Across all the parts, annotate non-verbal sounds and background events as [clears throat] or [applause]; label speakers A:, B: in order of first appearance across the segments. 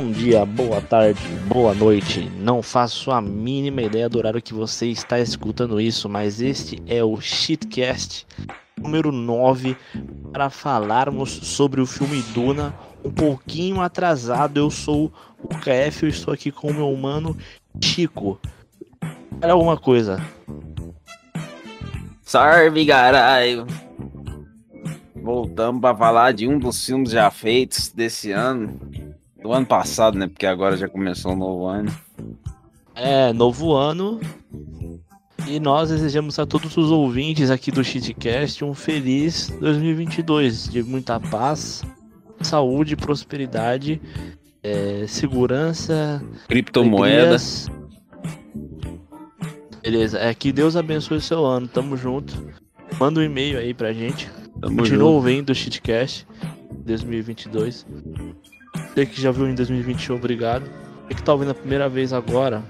A: Bom dia, boa tarde, boa noite. Não faço a mínima ideia do horário que você está escutando isso, mas este é o Shitcast número 9 para falarmos sobre o filme Duna. Um pouquinho atrasado, eu sou o KF, eu estou aqui com o meu mano Chico. Fala alguma coisa.
B: Salve, caralho! Voltamos para falar de um dos filmes já feitos desse ano. Do ano passado, né? Porque agora já começou um novo ano.
A: É, novo ano. E nós desejamos a todos os ouvintes aqui do Shitcast um feliz 2022 de muita paz, saúde, prosperidade, é, segurança,
B: criptomoedas.
A: Beleza, é que Deus abençoe o seu ano, tamo junto. Manda um e-mail aí pra gente.
B: Tamo
A: Continua
B: junto.
A: ouvindo o Shitcast 2022. Você que já viu em 2021, obrigado. Você que tá ouvindo a primeira vez agora,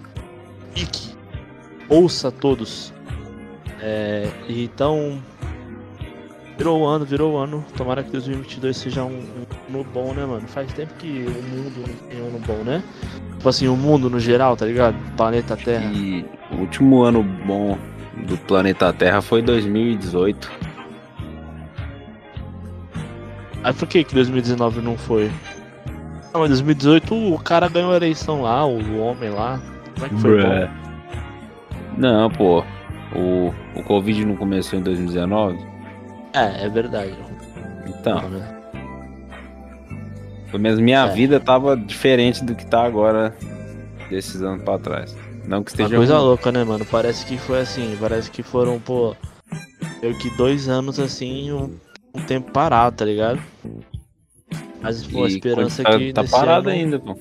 A: fique. Ouça todos. É, então, virou o ano, virou o ano. Tomara que 2022 seja um, um ano bom, né, mano? Faz tempo que o mundo não tem um ano bom, né? Tipo assim, o mundo no geral, tá ligado? Planeta Terra.
B: E o último ano bom do planeta Terra foi 2018.
A: Aí por que que 2019 não foi? Não, mas 2018 o cara ganhou a eleição lá, o homem lá. Como é que foi?
B: Bruh. Não, pô. O, o Covid não começou em 2019?
A: É, é verdade.
B: Então, pelo menos minha
A: É.
B: vida tava diferente do que tá agora desses anos pra trás. Não que
A: Uma
B: esteja
A: coisa
B: ruim.
A: louca, né, mano? Parece que foi assim, parece que foram, pô, meio que dois anos assim, um, um tempo parado, tá ligado? Mas, pô, a esperança
B: tá,
A: é que
B: tá parado
A: ano...
B: ainda, pô.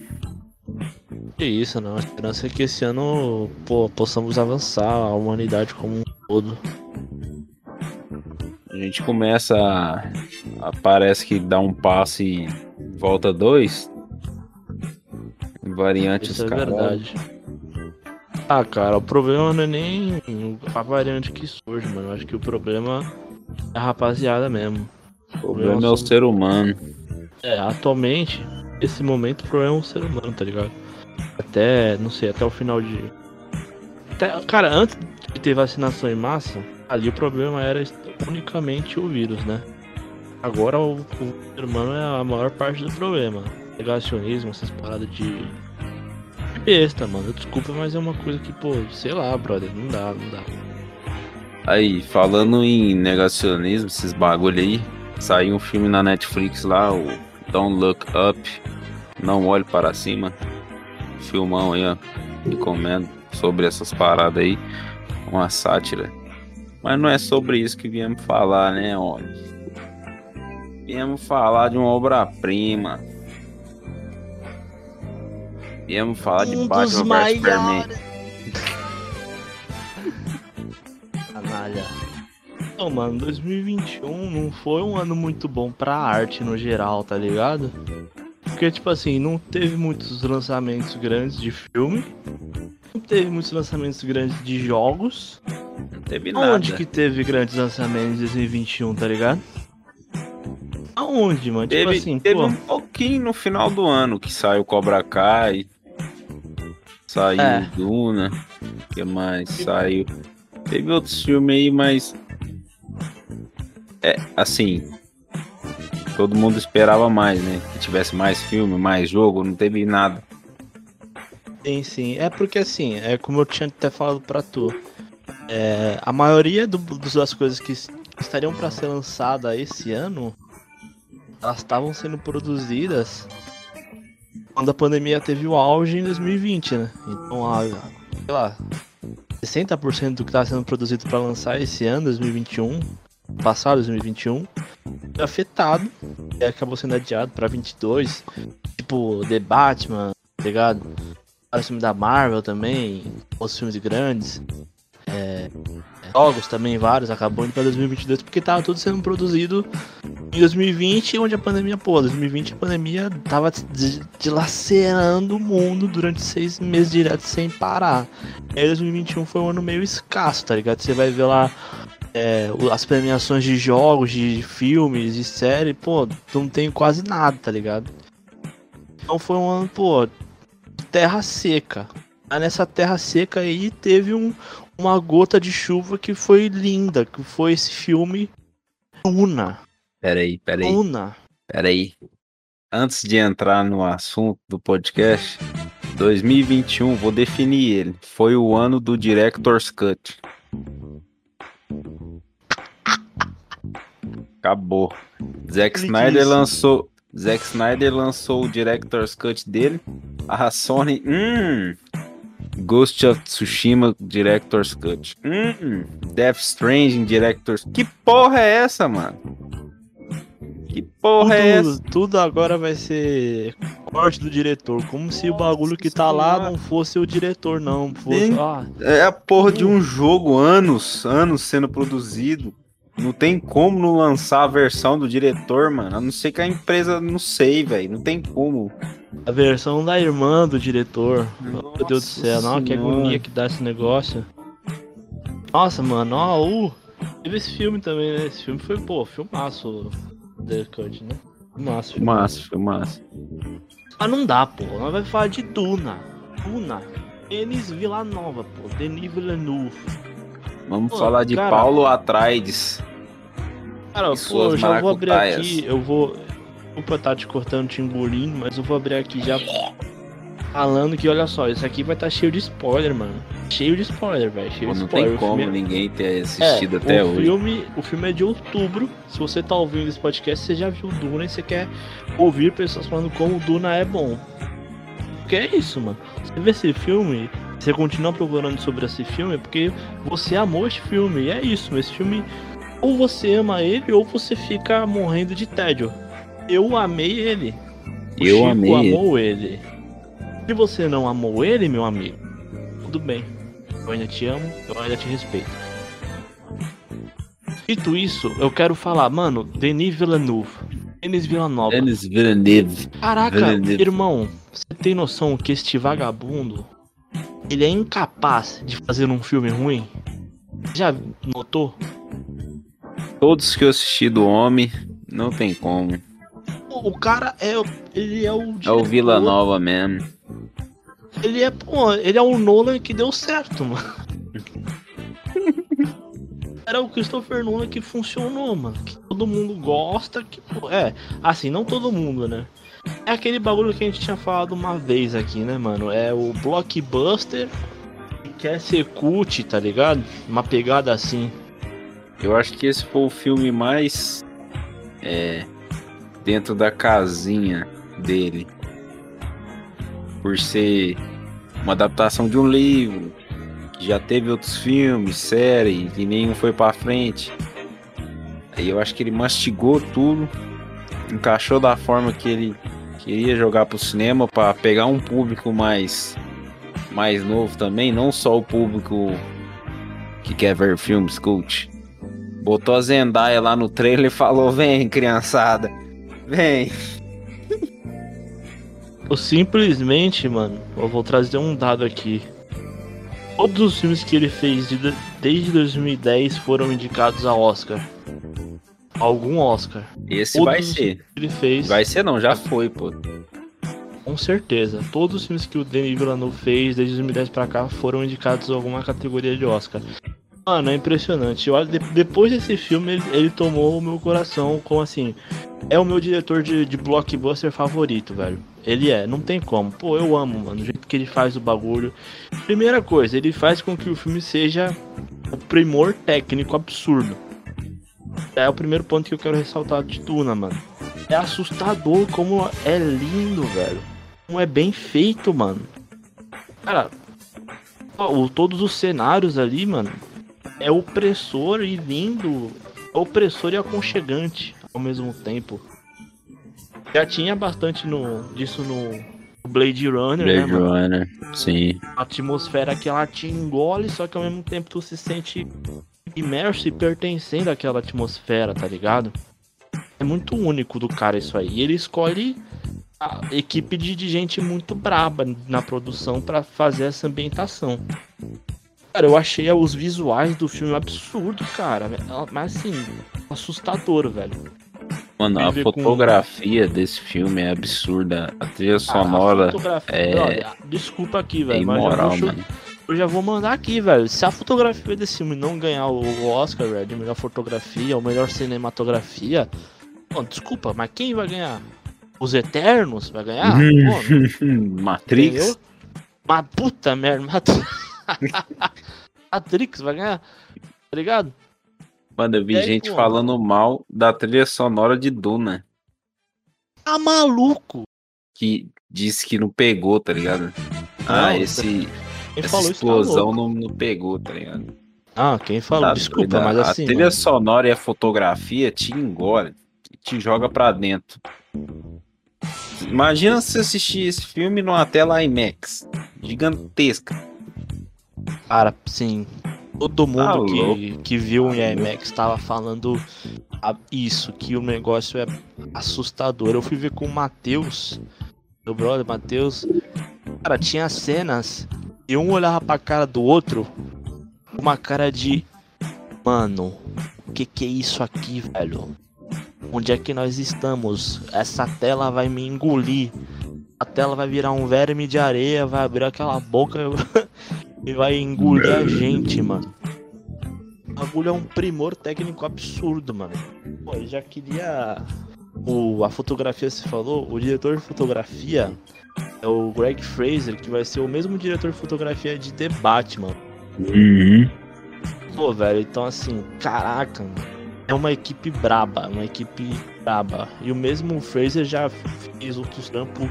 A: Que isso, não. A esperança é que esse ano, pô, possamos avançar, a humanidade como um todo.
B: A gente começa a, a- parece que dá um passo e volta dois. Variantes
A: Isso é
B: caralho.
A: verdade. Ah, cara, o problema não é nem a variante que surge, mano. Eu acho que o problema é a rapaziada mesmo.
B: O problema é o ser humano.
A: É, atualmente, esse momento, o problema é o ser humano, tá ligado? Até, não sei, até o final de. Até- cara, antes de ter vacinação em massa, ali o problema era unicamente o vírus, né? Agora o, o ser humano é a maior parte do problema. Negacionismo, essas paradas de. de besta, mano. Desculpa, mas é uma coisa que, pô, sei lá, brother, não dá, não dá.
B: Aí, falando em negacionismo, esses bagulho aí, saiu um filme na Netflix lá, o Don't Look Up, Não Olhe Para Cima. Filmão aí, ó. Recomendo sobre essas paradas aí. Uma sátira. Mas não é sobre isso que viemos falar, né, homem? Viemos falar de uma obra-prima. Viemos falar de
A: Um dos
B: Batman vs Superman. [laughs]
A: Canalha. Não, mano, 2021 não foi um ano muito bom pra arte no geral, tá ligado? Porque, tipo assim, não teve muitos lançamentos grandes de filme. Não teve muitos lançamentos grandes de jogos.
B: Não teve nada.
A: Onde que teve grandes lançamentos em 2021, tá ligado? Aonde, mano?
B: Teve,
A: tipo assim,
B: teve
A: pô.
B: um pouquinho no final do ano que saiu Cobra Kai, saiu
A: É.
B: Duna, o que mais saiu? Teve outros filmes aí, mas é assim, todo mundo esperava mais, né? Que tivesse mais filme, mais jogo, não teve nada.
A: Sim, sim. É porque assim, é como eu tinha até falado pra tu. É, a maioria do- das coisas que estariam pra ser lançada esse ano, elas estavam sendo produzidas quando a pandemia teve o auge em 2020, né? Então, a, sei lá, 60% do que tá sendo produzido pra lançar esse ano, 2021, passado 2021, foi afetado e acabou sendo adiado pra 22. Tipo, The Batman, tá ligado? Vários filmes da Marvel também, os filmes grandes. É, jogos também, vários, acabou indo pra 2022 porque tava tudo sendo produzido em 2020, onde a pandemia, pô, 2020 a pandemia tava dilacerando o mundo durante seis meses direto sem parar. E aí 2021 foi um ano meio escasso, tá ligado? Você vai ver lá é, as premiações de jogos, de filmes, de série, pô, não tem quase nada, tá ligado? Então foi um ano, pô, terra seca. Aí nessa terra seca aí teve um, uma gota de chuva que foi linda, que foi esse filme Luna.
B: Peraí, peraí,
A: Luna.
B: peraí. Antes de entrar no assunto do podcast, 2021, vou definir ele. Foi o ano do Director's Cut. Acabou. Zack Snyder lançou. Zack Snyder lançou o Director's Cut dele. A Sony. Hum. Ghost of Tsushima Director's Cut. Hum. Death Stranding Director's. Que porra é essa, mano? Que porra é essa?
A: Tudo, tudo agora vai ser corte do diretor. Como se o bagulho que tá lá
B: Senhora.
A: não fosse o diretor, não. Fosse, ah,
B: É a porra de um jogo, anos, anos sendo produzido. Não tem como não lançar a versão do diretor, mano. A não ser que a empresa, não sei, velho. Não tem como.
A: a versão da irmã do diretor. Meu
B: Nossa
A: Deus do céu, não, que agonia que dá esse negócio. Nossa, mano, ó, uh, teve esse filme também, né? Esse filme foi, pô, filmaço. The Cut, né? Filmaço, filmaço.
B: Massa.
A: Ah, não dá, pô. Nós vai falar de Duna. Duna. Denis Villanova, pô. Denis Villeneuve.
B: Vamos
A: Pô,
B: falar de
A: cara.
B: Paulo Atreides.
A: Cara, pô, eu já vou abrir aqui, eu vou. Desculpa estar te cortando timbulim, mas eu vou abrir aqui já falando que, olha só, isso aqui vai estar cheio de spoiler, mano. Cheio de spoiler, velho. Cheio
B: Pô,
A: de
B: não
A: spoiler.
B: tem
A: O
B: como
A: é-
B: ninguém ter
A: É,
B: assistido até
A: o
B: hoje.
A: Filme, o filme é de outubro. Se você tá ouvindo esse podcast, você já viu Duna e você quer ouvir pessoas falando como Duna é bom. Porque é isso, mano. Você vê esse filme, você continua procurando sobre esse filme é porque você amou esse filme. E é isso, esse filme. Ou você ama ele, ou você fica morrendo de tédio. Eu amei ele. O
B: Eu
A: Chico
B: amei ele.
A: amou ele. Se você não amou ele, meu amigo, tudo bem. Eu ainda te amo, eu ainda te respeito. Dito isso, eu quero falar, mano, Denis Villeneuve. Denis Villanova.
B: Denis Villeneuve.
A: Caraca,
B: Villeneuve.
A: irmão, você tem noção que este vagabundo ele é incapaz de fazer um filme ruim? Já notou?
B: Todos que eu assisti do homem, não tem como.
A: O cara é. o- Ele é o.
B: É o Vila Nova mesmo.
A: Ele é, pô, ele é o Nolan que deu certo, mano. [laughs] Era o Christopher Nolan que funcionou, mano. Que todo mundo gosta, que, pô, é, assim, não todo mundo, né? É aquele bagulho que a gente tinha falado uma vez aqui, né, mano? É o blockbuster que quer ser cult, tá ligado? Uma pegada assim.
B: Eu acho que esse foi o filme mais é, dentro da casinha dele. Por ser uma adaptação de um livro, que já teve outros filmes, série, e nenhum foi pra frente. Aí eu acho que ele mastigou tudo, encaixou da forma que ele queria jogar pro cinema pra pegar um público mais mais novo também, não só o público que quer ver filmes cult. Botou a Zendaya lá no trailer e falou: Vem, criançada, vem.
A: Eu simplesmente, mano, eu vou trazer um dado aqui. Todos os filmes que ele fez de- desde 2010 foram indicados a Oscar. Algum Oscar.
B: Esse
A: Todos
B: vai ser.
A: ele fez.
B: Vai ser não, já foi, pô.
A: Com certeza. Todos os filmes que o Denis Villeneuve fez desde 2010 pra cá foram indicados a alguma categoria de Oscar. Mano, é impressionante. Eu, de- depois desse filme, ele, ele tomou o meu coração como assim. É o meu diretor de, de blockbuster favorito, velho. Ele é, não tem como. Pô, eu amo, mano, o jeito que ele faz o bagulho. Primeira coisa, ele faz com que o filme seja o primor técnico absurdo. É o primeiro ponto que eu quero ressaltar de Duna, mano. É assustador como é lindo, velho. Como é bem feito, mano. Cara, o- todos os cenários ali, mano, é opressor e lindo. É opressor e aconchegante ao mesmo tempo. Já tinha bastante no, disso no Blade Runner, né,
B: Blade
A: mano?
B: Runner, sim.
A: A atmosfera que ela te engole, só que ao mesmo tempo tu se sente imerso e pertencendo àquela atmosfera, tá ligado? É muito único do cara isso aí. E ele escolhe a equipe de, de gente muito braba na produção pra fazer essa ambientação. Cara, eu achei os visuais do filme absurdo, cara. Mas assim, assustador, velho.
B: Mano, a
A: Viver com-
B: fotografia desse filme é absurda. A trilha
A: Ah,
B: sonora
A: a fotografia-
B: é-
A: Olha, desculpa aqui,
B: é
A: velho, mas
B: imoral,
A: vou,
B: mano.
A: Eu já vou mandar aqui, velho. Se a fotografia desse filme não ganhar o Oscar, velho, de melhor fotografia ou melhor cinematografia, bom, desculpa, mas quem vai ganhar? Os Eternos vai ganhar? [laughs]
B: Matrix.
A: Entendeu? Mas puta merda, Matrix. [laughs] Matrix vai ganhar, tá ligado?
B: Mano, eu vi
A: aí,
B: gente
A: pô?
B: falando mal da trilha sonora de Duna.
A: Tá maluco?
B: Que disse que não pegou, tá ligado? ah,
A: Não,
B: esse,
A: Quem
B: essa
A: falou tá
B: explosão não, não pegou, tá ligado?
A: Ah, quem falou?
B: Tá
A: Desculpa, mas assim.
B: A trilha
A: mano,
B: sonora e a fotografia te engole, te joga pra dentro. Imagina se assistir esse filme numa tela IMAX gigantesca.
A: Cara, sim. Todo mundo
B: Tá
A: que,
B: louco.
A: que viu em IMAX tava falando a- isso, que o negócio é assustador. Eu fui ver com o Matheus, meu brother Matheus. Cara, tinha cenas e um olhava pra cara do outro com uma cara de. Mano, o que, que é isso aqui, velho? Onde é que nós estamos? Essa tela vai me engolir. A tela vai virar um verme de areia, vai abrir aquela boca [laughs] e vai engolir a gente, mano. O bagulho é um primor técnico absurdo, mano. Pô, eu já queria. O, a fotografia se falou, o diretor de fotografia é o Greg Fraser, que vai ser o mesmo diretor de fotografia de The Batman. Pô, velho, então assim, caraca, mano. É uma equipe braba, uma equipe braba. E o mesmo Fraser já fez outros trampos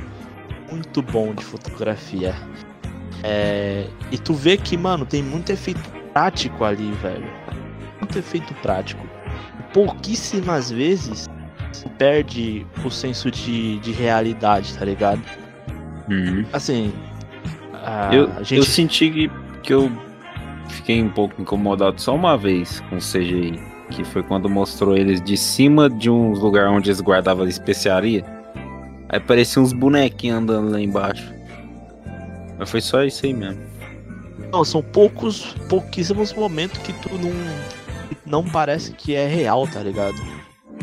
A: muito bom de fotografia. É, E tu vê que, mano, tem muito efeito prático ali, velho. Muito efeito prático. Pouquíssimas vezes se perde o senso de, de realidade, tá ligado? Assim. a
B: eu,
A: gente
B: eu senti que, que eu fiquei um pouco incomodado só uma vez com o CGI. Que foi quando mostrou eles de cima de um lugar onde eles guardavam especiaria. Aí parecia uns bonequinhos andando lá embaixo. Mas foi só isso aí mesmo.
A: Não, são poucos, pouquíssimos momentos que tu não, não parece que é real, tá ligado?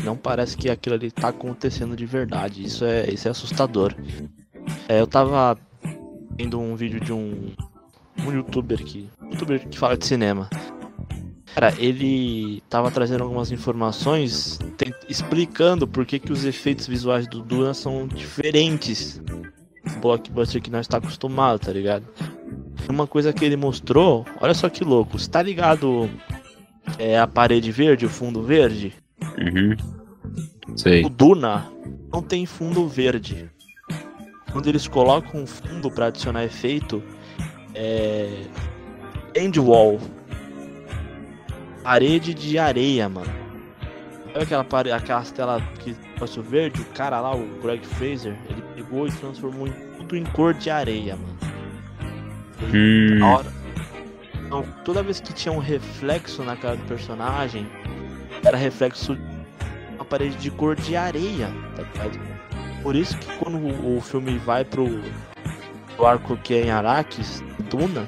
A: Não parece que aquilo ali tá acontecendo de verdade. Isso é, isso é assustador. É, eu tava vendo um vídeo de um, um youtuber que, youtuber que fala de cinema. Cara, ele tava trazendo algumas informações tem- explicando por que, que os efeitos visuais do Duna são diferentes do blockbuster que nós está acostumado, tá ligado? Uma coisa que ele mostrou, olha só que louco, você tá ligado é, a parede verde, o fundo verde?
B: Uhum. Sei.
A: O Duna não tem fundo verde. Quando eles colocam um fundo pra adicionar efeito, é. End wall. Parede de areia, mano. Sabe aquela parede, aquelas telas que o verde? O cara lá, o Greg Fraser, ele pegou e transformou em tudo em cor de areia, mano.
B: Hum,
A: hora. Então, toda vez que tinha um reflexo na cara do personagem, era reflexo de uma parede de cor de areia, tá ligado? Por isso que quando o, o filme vai pro, pro arco que é em Arrakis, Duna,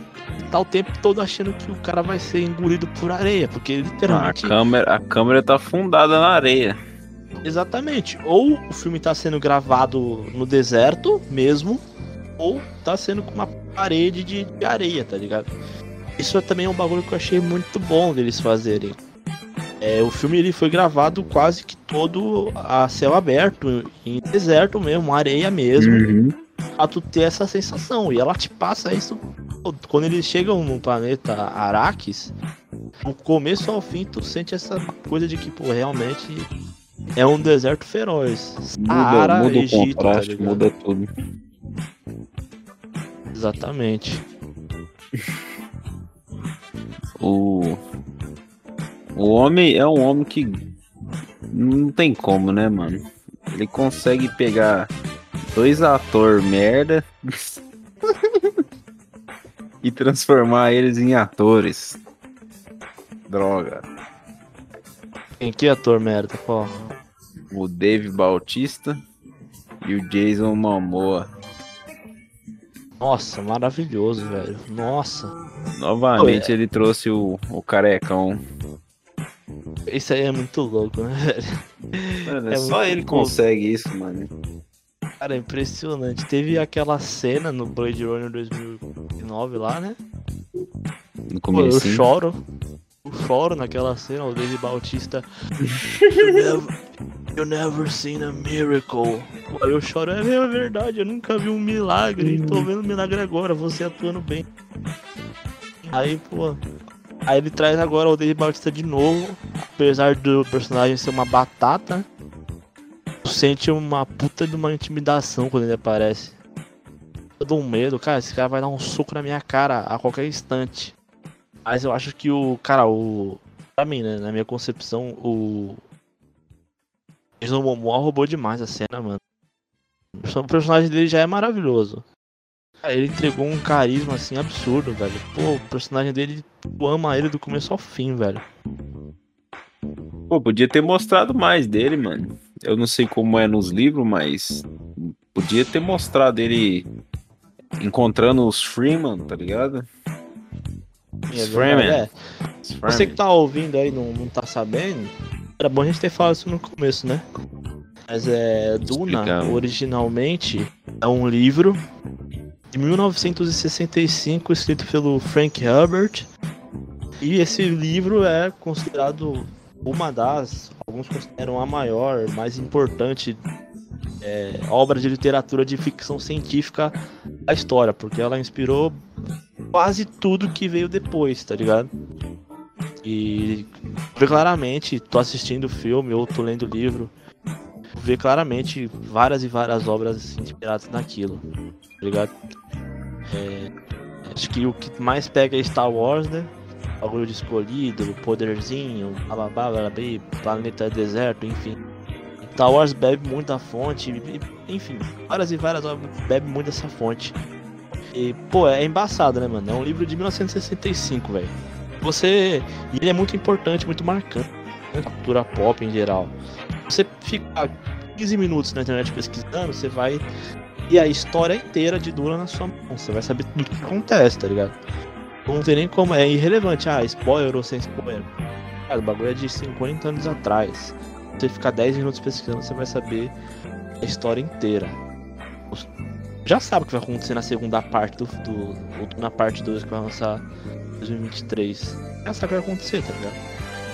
A: tá o tempo todo achando que o cara vai ser engolido por areia, porque
B: a
A: literalmente.
B: câmera, a câmera tá afundada na areia.
A: Exatamente. Ou o filme tá sendo gravado no deserto mesmo, ou tá sendo com uma parede de, de areia, tá ligado? Isso é também um bagulho que eu achei muito bom deles fazerem. É, o filme ele foi gravado quase que todo a céu aberto, em deserto mesmo, areia mesmo,
B: Uhum.
A: pra tu ter essa sensação. E ela te passa isso quando eles chegam no planeta Arrakis, do começo ao fim tu sente essa coisa de que, pô, realmente é um deserto feroz.
B: Muda,
A: Saara,
B: muda o
A: Egito, tá
B: contraste,
A: ligado?
B: muda tudo.
A: Exatamente.
B: O, o homem é um homem que não tem como, né, mano? Ele consegue pegar dois atores merda [laughs] e transformar eles em atores. Droga.
A: Quem que é ator merda, pô?
B: O Dave Bautista e o Jason Momoa.
A: Nossa, maravilhoso, velho. Nossa.
B: Novamente
A: Oi,
B: ele trouxe o, o carecão.
A: Isso aí é muito louco, né, velho?
B: Mano,
A: É
B: só ele consegue isso, mano.
A: Cara, é impressionante. Teve aquela cena no Blade Runner 2009 lá, né?
B: No
A: Pô, eu
B: começo.
A: choro. Eu choro naquela cena, o Dave Bautista. you, never, you never seen a miracle. Pô, eu choro, é é verdade, eu nunca vi um milagre. Tô vendo um milagre agora, você atuando bem. Aí, pô. Aí ele traz agora o Dave Bautista de novo. Apesar do personagem ser uma batata, sente uma puta de uma intimidação quando ele aparece. Eu dou um medo, cara, esse cara vai dar um soco na minha cara a qualquer instante. Mas eu acho que o. Cara, o. Pra mim, né? Na minha concepção, o. Jason Momoa roubou demais a cena, mano. O personagem dele já é maravilhoso. Ele entregou um carisma assim absurdo, velho. Pô, o personagem dele, tu ama ele do começo ao fim, velho.
B: Pô, podia ter mostrado mais dele, mano. Eu não sei como é nos livros, mas podia ter mostrado ele encontrando os Freeman, tá ligado?
A: É
B: Os Freeman.
A: é.
B: Os
A: Você
B: Freeman.
A: que tá ouvindo aí não, não tá sabendo, era bom a gente ter falado isso no começo, né? Mas é. Duna, originalmente, é um livro de 1965 escrito pelo Frank Herbert. E esse livro é considerado uma das, alguns consideram a maior, mais importante é, obra de literatura de ficção científica da história, porque ela inspirou quase tudo que veio depois, tá ligado? E vê claramente, tô assistindo o filme ou tô lendo o livro, vê claramente várias e várias obras inspiradas naquilo, ligado? É, acho que o que mais pega é Star Wars, né? Bagulho de escolhido, poderzinho, bababá, bababí, planeta deserto, enfim. Star Wars bebe muito fonte, enfim, várias e várias obras bebem muito dessa fonte. E, pô, é embaçado, né, mano? É um livro de 1965, velho. Você. E ele é muito importante, muito marcante na cultura pop em geral. Você ficar 15 minutos na internet pesquisando, você vai. E a história inteira de Duna na sua mão. Você vai saber tudo o que acontece, tá ligado? Não tem nem como. É irrelevante. Ah, spoiler ou sem spoiler. Cara, o bagulho é de 50 anos atrás. Você ficar 10 minutos pesquisando, você vai saber a história inteira. Já sabe o que vai acontecer na segunda parte do. do na parte 2 que vai lançar em 2023. Já sabe o que vai acontecer, tá ligado?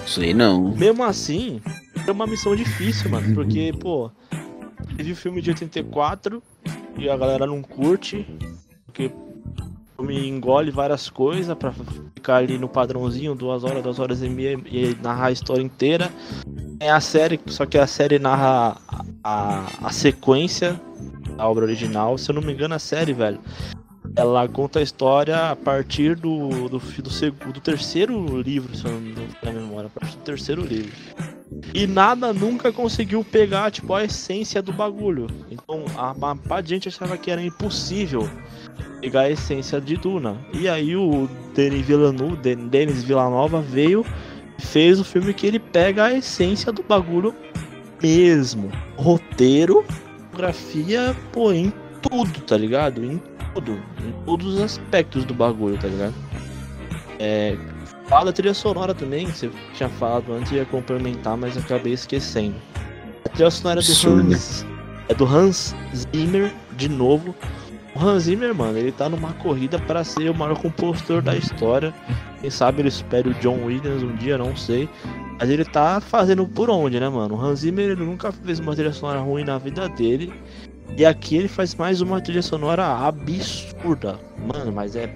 B: Sei não.
A: Mesmo assim, é uma missão difícil, mano. Porque, pô, teve o filme de 84 e a galera não curte. Porque filme engole várias coisas pra ficar ali no padrãozinho, duas horas, duas horas e meia e narrar a história inteira. É a série, só que a série narra a, a, sequência da obra original. Se eu não me engano, a série, velho. Ela conta a história a partir do, do, do, segundo, do terceiro livro, se eu não me engano memória, a partir do terceiro livro. E nada nunca conseguiu pegar, tipo, a essência do bagulho. Então, a uma parte de gente achava que era impossível pegar a essência de Duna. E aí o Denis Villeneuve, Den- Denis Villanova veio e fez o filme que ele pega a essência do bagulho mesmo. Roteiro, fotografia, pô, em tudo, tá ligado? Em tudo. Em todos os aspectos do bagulho, tá ligado? É. Fala da trilha sonora também, que você tinha falado antes, ia complementar, mas acabei esquecendo. A trilha sonora é do. Hans. É do Hans Zimmer, de novo. O Hans Zimmer, mano, ele tá numa corrida para ser o maior compositor da história. Quem sabe ele supere o John Williams um dia, não sei. Mas ele tá fazendo por onde, né, mano? O Hans Zimmer ele nunca fez uma trilha sonora ruim na vida dele. E aqui ele faz mais uma trilha sonora absurda. Mano, mas é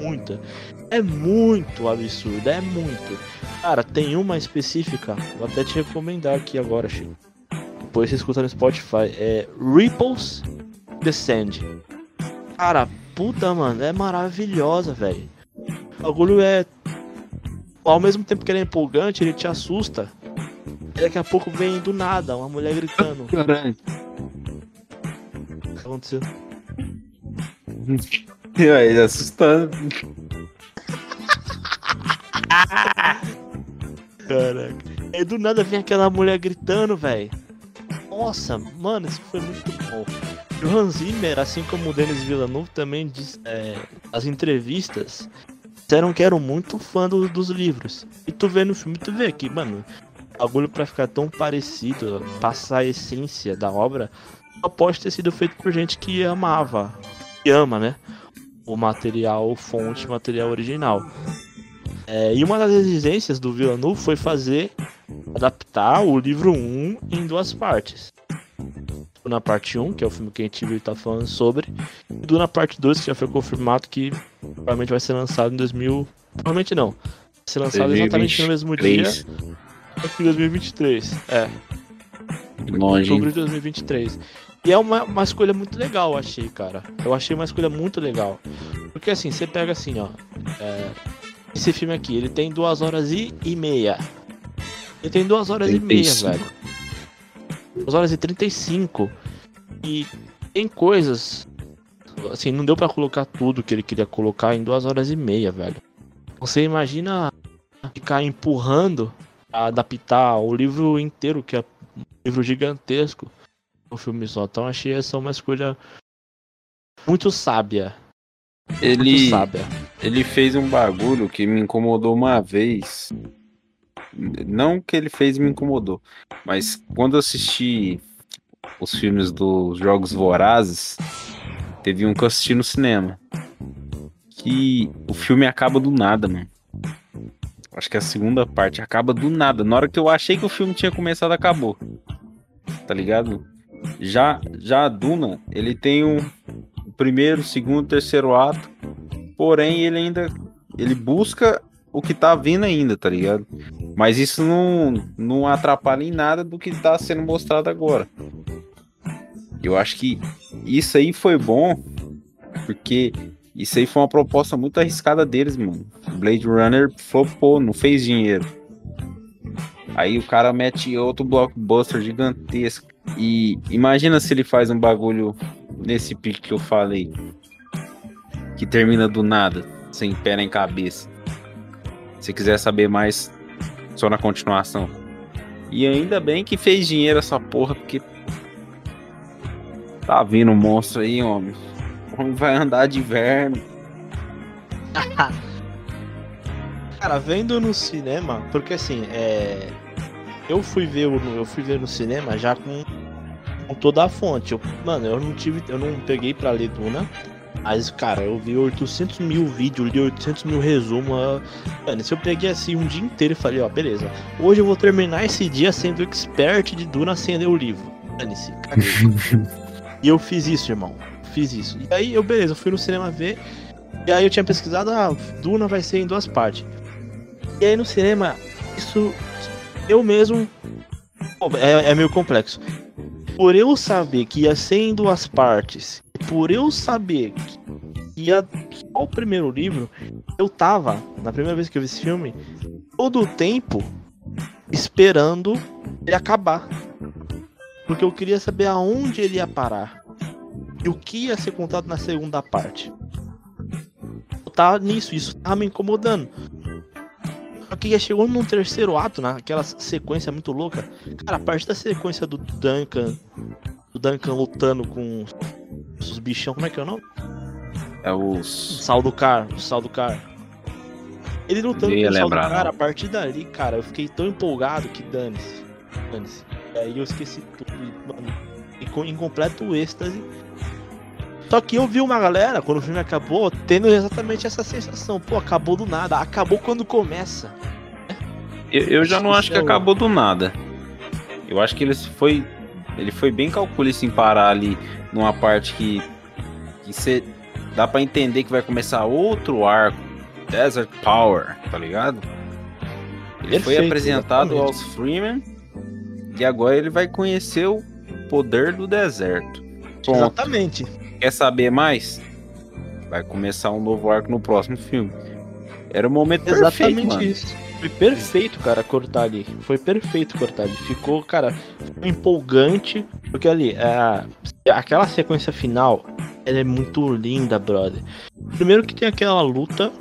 A: muita. É muito absurda, é muito. Cara, tem uma específica, vou até te recomendar aqui agora, Chico. Depois você escuta no Spotify. É Ripples Descend. Cara, puta, mano, é maravilhosa, velho. O bagulho é. Ao mesmo tempo que ele é empolgante, ele te assusta. E daqui a pouco vem do nada uma mulher gritando.
B: Caralho.
A: O que aconteceu? [laughs]
B: Aí, assustando.
A: Caraca. Do nada vem aquela mulher gritando, velho. Nossa, mano, isso foi muito bom. O Hans Zimmer, assim como o Denis Villeneuve, também diz, é, nas entrevistas, disseram que eram muito fã do- dos livros. E tu vê no filme, tu vê que, mano, bagulho pra ficar tão parecido, passar a essência da obra, só pode ter sido feito por gente que amava, que ama, né? O material fonte, o material original. É, e uma das exigências do Villeneuve foi fazer, adaptar o livro 1 em duas partes. Na parte 1, que é o filme que a gente viu e tá falando sobre, e na parte 2, que já foi confirmado que provavelmente vai ser lançado em 2000. Provavelmente não. Vai ser lançado exatamente no mesmo dia. Em 2023. É.
B: Longe.
A: Outubro de 2023. E é uma, uma escolha muito legal, eu achei, cara. Eu achei uma escolha muito legal. Porque assim, você pega assim, ó. É, esse filme aqui, ele tem duas horas e, e meia. Ele tem duas horas 35. e meia, velho. Duas horas e 35. E tem coisas. Assim, não deu para colocar tudo que ele queria colocar em duas horas e meia, velho. Você imagina ficar empurrando a adaptar o livro inteiro, que é um livro gigantesco, um filme só. Então achei essa uma escolha muito sábia.
B: Ele, sábia. ele fez um bagulho que me incomodou uma vez. Não que ele fez me incomodou, mas quando eu assisti os filmes dos Jogos Vorazes, teve um que eu assisti no cinema. Que o filme acaba do nada, mano. Acho que a segunda parte acaba do nada. Na hora que eu achei que o filme tinha começado, acabou. Tá ligado? Já, já a Duna, ele tem um primeiro, segundo, terceiro ato. Porém, ele ainda ele busca o que tá vindo ainda, tá ligado? Mas isso não, não atrapalha em nada do que tá sendo mostrado agora. Eu acho que isso aí foi bom, porque isso aí foi uma proposta muito arriscada deles, mano. Blade Runner flopou, não fez dinheiro. Aí o cara mete outro blockbuster gigantesco. E imagina se ele faz um bagulho nesse pique que eu falei. Que termina do nada, sem pé nem cabeça. Se quiser saber mais, só na continuação. E ainda bem que fez dinheiro essa porra, porque. Tá vindo um monstro aí, homem. Como vai andar de verme. [laughs]
A: Cara, vendo no cinema, porque assim, é. Eu fui ver, eu fui ver no cinema já com, com toda a fonte. Eu, mano, eu não tive. Eu não peguei pra ler Duna. Mas, cara, eu vi 800 mil vídeos, li 800 mil resumos. Mano, se eu peguei assim um dia inteiro e falei, ó, beleza. Hoje eu vou terminar esse dia sendo expert de Duna sem ler o livro. Dane-se, [laughs] E eu fiz isso, irmão. Fiz isso. E aí, eu, beleza, eu fui no cinema ver. E aí eu tinha pesquisado, ah, Duna vai ser em duas partes. E aí no cinema, isso eu mesmo. É, é meio complexo. Por eu saber que ia ser em duas partes, por eu saber que ia só o primeiro livro, eu tava, na primeira vez que eu vi esse filme, todo o tempo esperando ele acabar. Porque eu queria saber aonde ele ia parar. E o que ia ser contado na segunda parte. Eu tava nisso, isso tava me incomodando. Só que já chegou num terceiro ato, naquela sequência muito louca. Cara, a parte da sequência do Duncan. Do Duncan lutando com os bichão, como é que é o nome?
B: É os.
A: Sal do Car, o Sal do Car. Ele lutando com o Sal do Car, a partir dali, cara, eu fiquei tão empolgado que dane-se. Dane-se. Aí eu esqueci tudo, mano. Em completo êxtase. Só que eu vi uma galera, quando o filme acabou, tendo exatamente essa sensação. Pô, acabou do nada. Acabou quando começa.
B: Eu, eu já não acho que acabou do nada. Eu acho que ele foi. Ele foi bem calculista em parar ali numa parte que. que cê, dá para entender que vai começar outro arco. Desert Power, tá ligado? Ele Perfeito, foi apresentado exatamente. aos Freeman. E agora ele vai conhecer o poder do deserto.
A: Ponto. Exatamente.
B: Quer saber mais? Vai começar um novo arco no próximo filme. Era o momento Exatamente perfeito, mano. isso.
A: Foi perfeito, cara, cortar ali. Foi perfeito cortar ali. Ficou, cara, empolgante. Porque ali, é, aquela sequência final, ela é muito linda, brother. Primeiro que tem aquela luta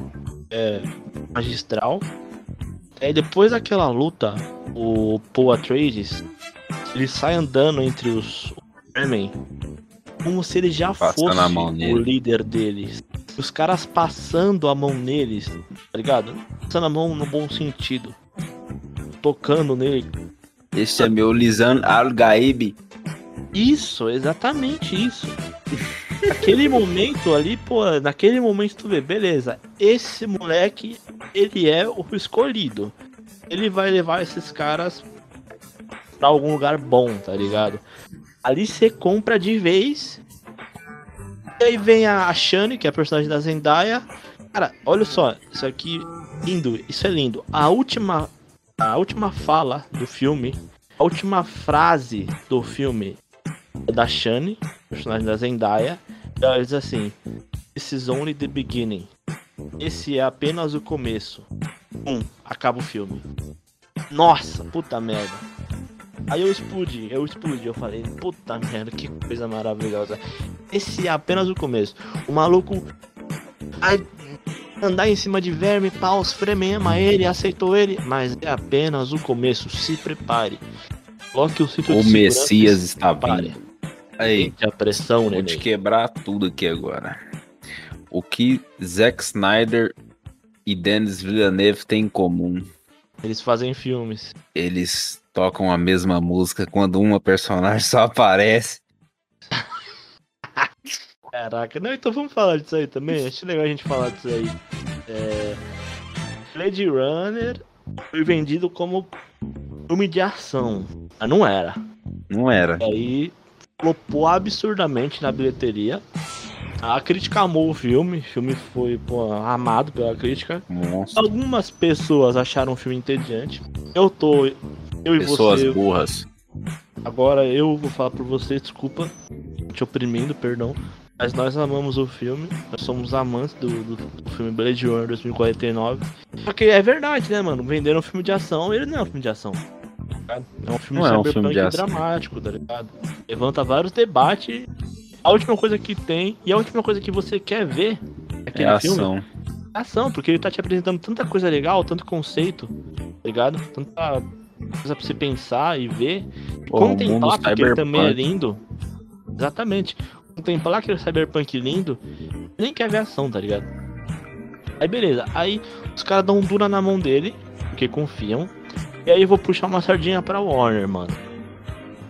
A: é, magistral. Aí depois daquela luta, o Paul Atreides, ele sai andando entre os Fremen como se ele já fosse o líder deles. Os caras passando a mão neles, tá ligado? Passando a mão no bom sentido. Tocando nele,
B: Esse é meu Lisan Al-Gaib.
A: Isso, exatamente isso. Naquele momento ali, pô, naquele momento tu vê, beleza, esse moleque, ele é o escolhido. Ele vai levar esses caras pra algum lugar bom, tá ligado? Ali você compra de vez. E aí vem a Shane, que é a personagem da Zendaya. Cara, olha só, isso aqui lindo, isso é lindo. A última a última fala do filme, a última frase do filme é da Shane, personagem da Zendaya. Ela diz assim: This is only the beginning. Esse é apenas o começo. Um, acaba o filme. Nossa, puta merda. Aí eu explodi, eu explodi, eu falei, puta merda, que coisa maravilhosa. Esse é apenas o começo. O maluco vai andar em cima de verme, paus, Fremema ele, aceitou ele, mas é apenas o começo, se prepare. Coloque o cinto
B: O
A: de
B: Messias está
A: prepare.
B: vindo. Aí,
A: Sente a pressão,
B: vou
A: neném.
B: te quebrar tudo aqui agora. O que Zack Snyder e Denis Villeneuve têm em comum?
A: Eles fazem filmes.
B: Eles tocam a mesma música quando uma personagem só aparece.
A: Caraca, não, então vamos falar disso aí também. Acho legal a gente falar disso aí. É... Blade Runner foi vendido como filme de ação, mas não era.
B: Não era.
A: E aí flopou absurdamente na bilheteria. A crítica amou o filme, o filme foi pô, amado pela crítica.
B: Nossa,
A: Algumas pessoas acharam o filme entediante. Eu tô. Eu e
B: pessoas
A: você.
B: burras.
A: Agora eu vou falar por você, desculpa, te oprimindo, perdão. Mas nós amamos o filme, nós somos amantes do, do, do filme Blade Runner 2049. Só que é verdade, né, mano? Venderam um filme de ação, ele não é um filme de ação. tá? É um filme
B: Não é um filme de ação.
A: dramático, tá ligado? Levanta vários debates. A última coisa que tem, e a última coisa que você quer ver
B: É
A: naquele filme
B: ação.
A: é ação, porque ele tá te apresentando tanta coisa legal, tanto conceito, tá ligado? Tanta coisa pra você pensar e ver.
B: Pô,
A: contemplar, porque também é lindo. Exatamente. Contemplar aquele cyberpunk lindo, nem quer ver ação, tá ligado? Aí beleza, aí os caras dão um dura na mão dele, porque confiam. E aí eu vou puxar uma sardinha pra Warner, mano.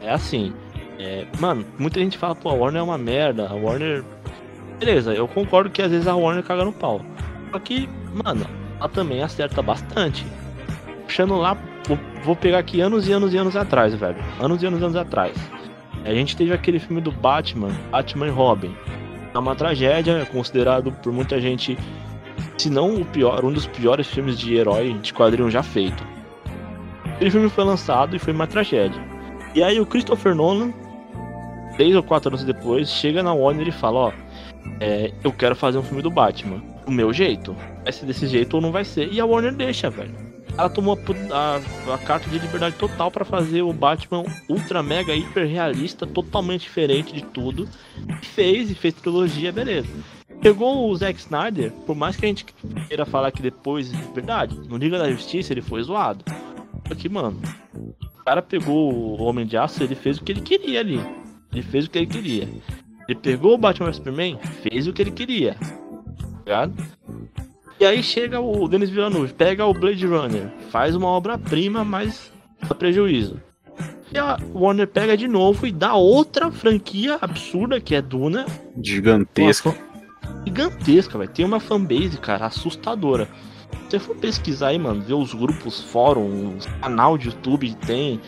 A: É assim, é, mano, muita gente fala, pô, a Warner é uma merda, a Warner. Beleza, eu concordo que às vezes a Warner caga no pau. Só que, mano, ela também acerta bastante. Puxando lá, vou, pegar aqui anos e anos e anos atrás, velho. Anos e anos e anos atrás. A gente teve aquele filme do Batman, Batman e Robin. É uma tragédia, é considerado por muita gente, se não o pior, um dos piores filmes de herói de quadrinho já feito. Aquele filme foi lançado e foi uma tragédia. E aí o Christopher Nolan, três ou quatro anos depois, chega na Warner e fala, ó, é, eu quero fazer um filme do Batman. O meu jeito. Vai ser desse jeito ou não vai ser. E a Warner deixa, velho. Ela tomou a, a- a carta de liberdade total pra fazer o Batman ultra mega hiper realista, totalmente diferente de tudo. Fez, e fez trilogia, beleza. Pegou o Zack Snyder, por mais que a gente queira falar que depois, verdade, no Liga da Justiça ele foi zoado. Que, mano, o cara pegou o Homem de Aço, ele fez o que ele queria ali. Ele fez o que ele queria. Ele pegou o Batman Superman, fez o que ele queria. Tá ligado? E aí chega o Denis Villeneuve, pega o Blade Runner, faz uma obra-prima, mas dá prejuízo. E a Warner pega de novo e dá outra franquia absurda, que é Duna,
B: Gigantesco.
A: gigantesca, vai Tem uma fanbase, cara, assustadora. Se você for pesquisar aí, mano, ver os grupos, fóruns, canal de YouTube que tem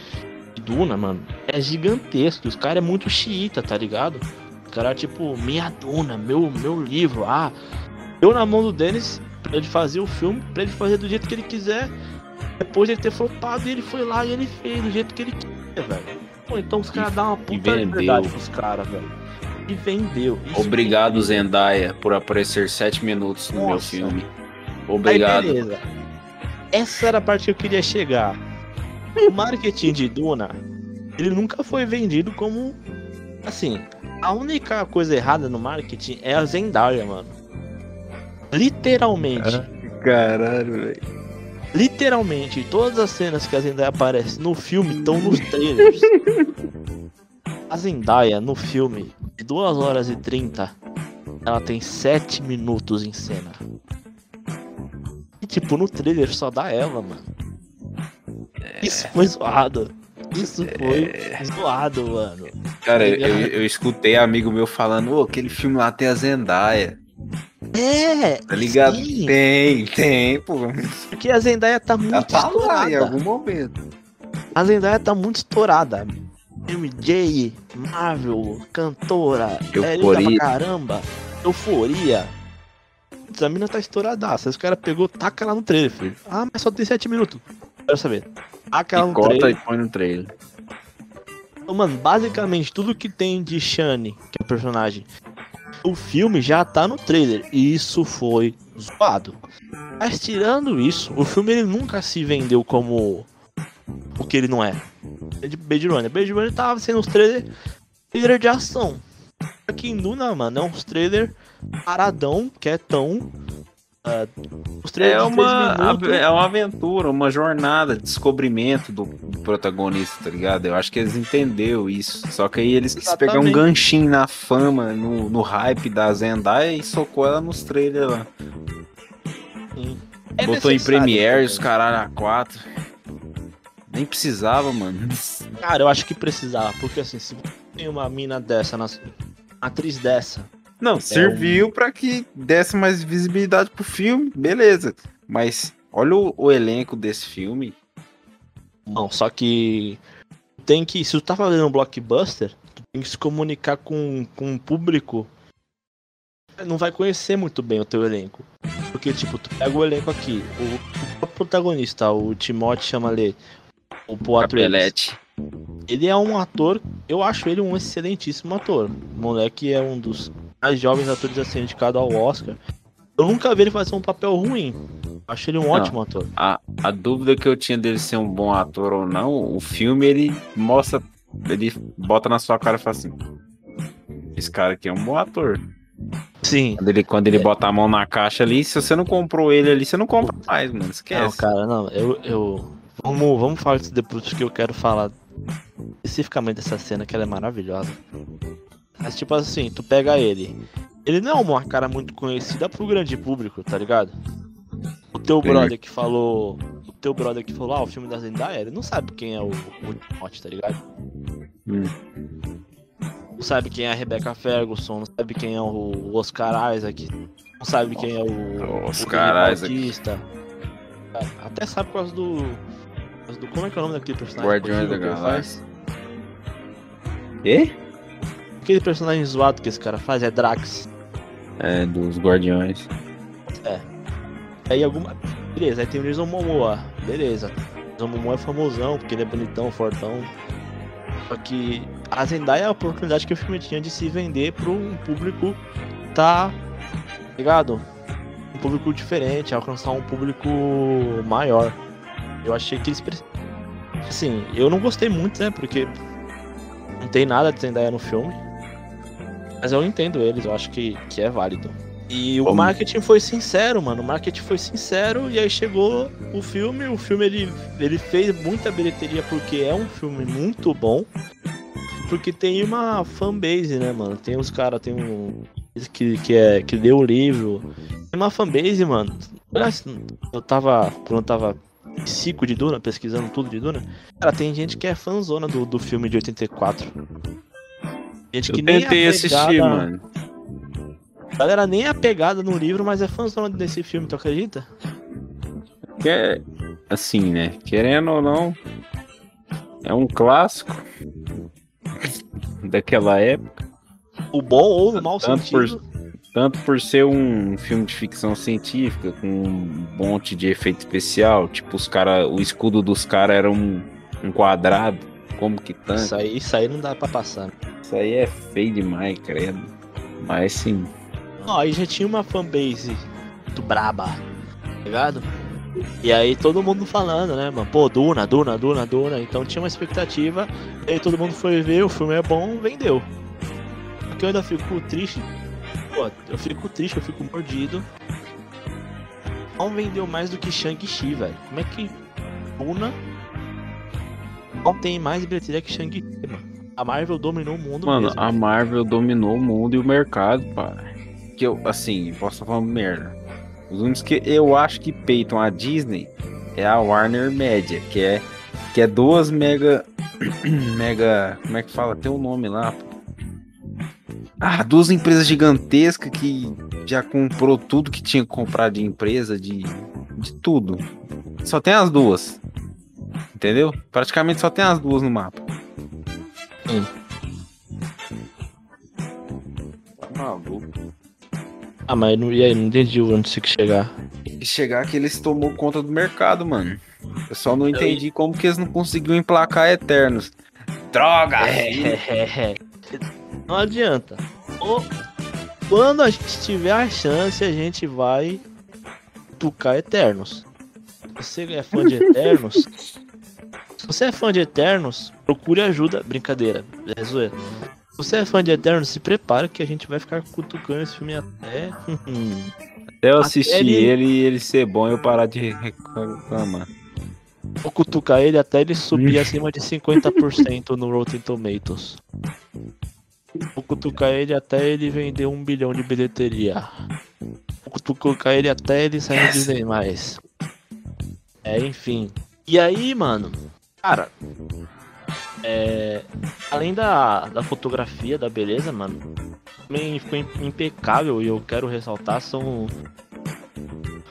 A: de Duna, mano, é gigantesco. Os caras é muito xiita, tá ligado? Os caras, tipo, minha Duna, meu, meu livro, ah. Eu na mão do Dennis, pra ele fazer o filme, pra ele fazer do jeito que ele quiser. Depois de ele ter flopado, ele foi lá e ele fez do jeito que ele queria, velho. Pô, então os caras dão uma puta liberdade pros caras, velho. E vendeu. Isso
B: Obrigado. Zendaya, por aparecer sete minutos no meu
A: Nossa.
B: filme.
A: Aí,
B: Obrigado.
A: beleza. Essa era a parte que eu queria chegar. O marketing de Duna, ele nunca foi vendido como. Assim, a única coisa errada no marketing é a Zendaya, mano. Literalmente.
B: Caralho, velho.
A: Literalmente, todas as cenas que a Zendaya aparece no filme estão nos trailers. A Zendaya no filme, de 2 horas e 30, ela tem 7 minutos em cena. E tipo, no trailer só dá ela, mano. Isso foi zoado. Isso foi é... zoado, mano.
B: Cara, eu, eu, eu, escutei amigo meu falando, ô, aquele filme lá tem a Zendaya.
A: É!
B: Tá ligado? Sim. Tem, tem, pô.
A: Porque a Zendaya tá muito tá estourada.
B: em algum momento.
A: A Zendaya tá muito estourada. MJ, Marvel, cantora,
B: Euforia.
A: pra caramba, euforia. A mina tá estouradaça. Os caras pegou, taca lá no trailer, filho. Ah, mas só tem 7 minutos. Quero saber. Taca lá no trailer.
B: e põe no trailer.
A: Então, mano, basicamente tudo que tem de Shane, que é o personagem, o filme já tá no trailer. E isso foi zoado. Mas tirando isso, o filme ele nunca se vendeu como o que ele não é. É de Blade Runner. Blade Runner tava sendo uns trailers trailer de ação. Aqui em Duna, mano, é uns trailer paradão, que é.
B: Uh, é, uma, é uma aventura, uma jornada de descobrimento do, do, protagonista, tá ligado? Eu acho que eles entenderam isso. Só que aí eles quis pegar um ganchinho na fama, no, no hype da Zendaya e socou ela nos trailers lá. Sim. É Botou em Premiere os caralho a 4. Nem precisava, mano.
A: Cara, eu acho que precisava, porque assim, se tem uma mina dessa, uma atriz dessa.
B: Não, é serviu um... para que desse mais visibilidade pro filme, beleza. Mas olha o, o, elenco desse filme.
A: Não, só que tem que. Se tu tá fazendo um blockbuster, tu tem que se comunicar com, com um público. Não vai conhecer muito bem o teu elenco. Porque, tipo, tu pega o elenco aqui, o, o protagonista, o Timote chama ali, o Paul Ele é um ator, eu acho ele um excelentíssimo ator. O moleque é um dos mais jovens atores a ser indicado ao Oscar. Eu nunca vi ele fazer um papel ruim. Acho ele um não, ótimo ator.
B: A, a dúvida que eu tinha dele ser um bom ator ou não, o filme ele mostra, ele bota na sua cara e fala assim: esse cara aqui é um bom ator.
A: Sim.
B: Quando ele, quando ele é. bota a mão na caixa ali, se você não comprou ele ali, você não compra mais, mano. Esquece.
A: Não, cara, não. Eu, eu, Vamos, vamos falar disso depois, porque eu quero falar especificamente dessa cena que ela é maravilhosa. Mas tipo assim, tu pega ele. Ele não é uma cara muito conhecida pro grande público, tá ligado? O teu brother que falou. O teu brother que falou, ah, o filme da Zendaya, ele não sabe quem é o, o tá ligado? Hum. Não sabe quem é a Rebecca Ferguson, não sabe quem é o Oscar Isaac, não sabe quem é o.
B: Oscar o Isaac.
A: Até sabe por causa do do. Como é que é o nome daquele personagem?
B: Guardiões da Galáxia. E?
A: Aquele personagem zoado que esse cara faz é Drax.
B: É, dos Guardiões.
A: É. Aí alguma. Beleza, aí tem o Jason Momoa. Beleza. O Jason Momoa é famosão, porque ele é bonitão, fortão. Só que a Zendaya é a oportunidade que o filme tinha de se vender para um público tá ligado? Um público diferente, alcançar um público maior. Eu achei que eles. Assim, eu não gostei muito, né? Porque não tem nada de Zendaya no filme. Mas eu entendo eles, eu acho que, que é válido. E o marketing foi sincero, mano. O marketing foi sincero e aí chegou o filme. O filme ele, ele fez muita bilheteria porque é um filme muito bom. Porque tem uma fanbase, né, mano? Tem uns caras, tem um. Que, que, é, que leu o livro. Tem uma fanbase, mano. Eu tava. Quando eu tava psico de Duna, pesquisando tudo de Duna. Cara, tem gente que é fãzona do, do filme de 84.
B: Gente que Eu nem tentei é assistir, mano.
A: Galera nem é pegada no livro, mas é fãzona desse filme, tu acredita?
B: Que é assim, né? Querendo ou não, é um clássico daquela época.
A: O bom ou o mau
B: Tanto sentido. Por tanto por ser um filme de ficção científica, com um monte de efeito especial, tipo, os cara, o escudo dos caras era um, um quadrado, como que tanto.
A: Isso aí, isso aí não dá pra passar.
B: Isso aí é feio demais, credo. Mas sim.
A: Ó, aí já tinha uma fanbase muito braba, tá ligado? E aí todo mundo falando, né, mano? Pô, Duna, Duna, Duna, Duna. Então tinha uma expectativa. E aí todo mundo foi ver, o filme é bom, vendeu. Porque eu ainda fico triste pô, eu fico triste, eu fico mordido. Não vendeu mais do que Shang-Chi, velho. Como é que Luna não tem mais bilheteria que Shang-Chi, mano? A Marvel dominou o mundo
B: Mano,
A: mesmo,
B: a Marvel dominou o mundo e o mercado, pá. Que eu, assim, posso falando merda. Os únicos que eu acho que peitam a Disney é a Warner Media, que é, que é duas mega [clears throat] Mega. Como é que fala? Tem um nome lá. Ah, duas empresas gigantescas que já comprou tudo que tinha que comprar de empresa, de, de tudo. Só tem as duas. Entendeu? Praticamente só tem as duas no mapa.
A: Hum.
B: Tá maluco.
A: Ah, mas não, e aí, não entendi onde você quer chegar.
B: E chegar que eles tomou conta do mercado, mano. Eu só não entendi como que eles não conseguiram emplacar Eternos. Droga!
A: É, não adianta. Ou, quando a gente tiver a chance, a gente vai tocar Eternos. Você é fã de [laughs] Eternos? Se você é fã de Eternos, procure ajuda. Brincadeira, é zoeira. Se você é fã de Eternos, se prepara que a gente vai ficar cutucando esse filme até. [laughs]
B: Até eu assistir
A: ele-
B: ele e ele ser bom eu parar de reclamar.
A: Vou cutucar ele até ele subir acima de 50% no Rotten Tomatoes. Vou cutucar ele até ele vender um bilhão de bilheteria. Vou cutucar ele até ele sair no Disney mais. É, enfim. E aí, mano, cara, é, além da, da fotografia, da beleza, mano, também ficou im- impecável e eu quero ressaltar são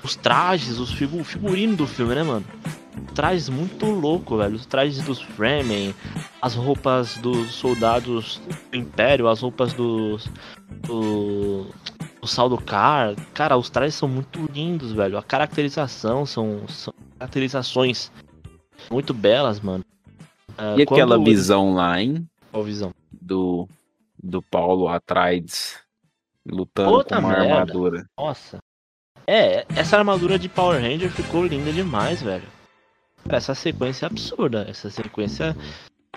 A: os trajes, os figu figurinos do filme, né, mano? trajes muito louco, velho. Os trajes dos Fremen, as roupas dos soldados do Império, as roupas dos. do. do Saldocar. Cara, os trajes são muito lindos, velho. A caracterização são, são caracterizações muito belas, mano. Ah,
B: E aquela
A: quando-
B: visão lá, hein?
A: Qual visão?
B: Do, do Paulo Atreides lutando com uma
A: merda.
B: armadura.
A: Nossa. É, essa armadura de Power Ranger ficou linda demais, velho. Essa sequência é absurda. Essa sequência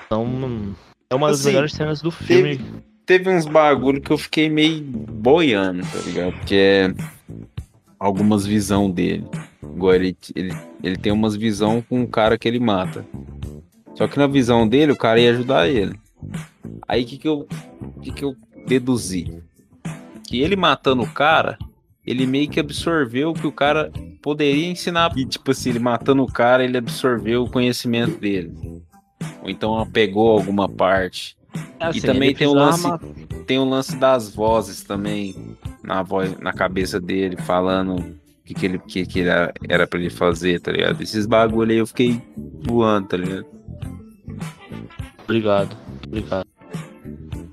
A: são, é uma das
B: Assim,
A: melhores cenas do filme.
B: Teve uns bagulho que eu fiquei meio boiando, tá ligado? Porque é algumas visão dele. Agora ele, ele, ele tem umas visão com um cara que ele mata. Só que na visão dele, o cara ia ajudar ele. Aí o que, que, eu, que, que eu deduzi? Que ele matando o cara, ele meio que absorveu o que o cara poderia ensinar. E, tipo assim, ele matando o cara, ele absorveu o conhecimento dele. Ou então pegou alguma parte.
A: Assim,
B: também
A: ele
B: tem o lance- Tem o lance das vozes também na voz, na cabeça dele, falando o que, que ele que, que era, era pra ele fazer, tá ligado? Esses bagulho aí eu fiquei voando, tá ligado?
A: Obrigado, obrigado.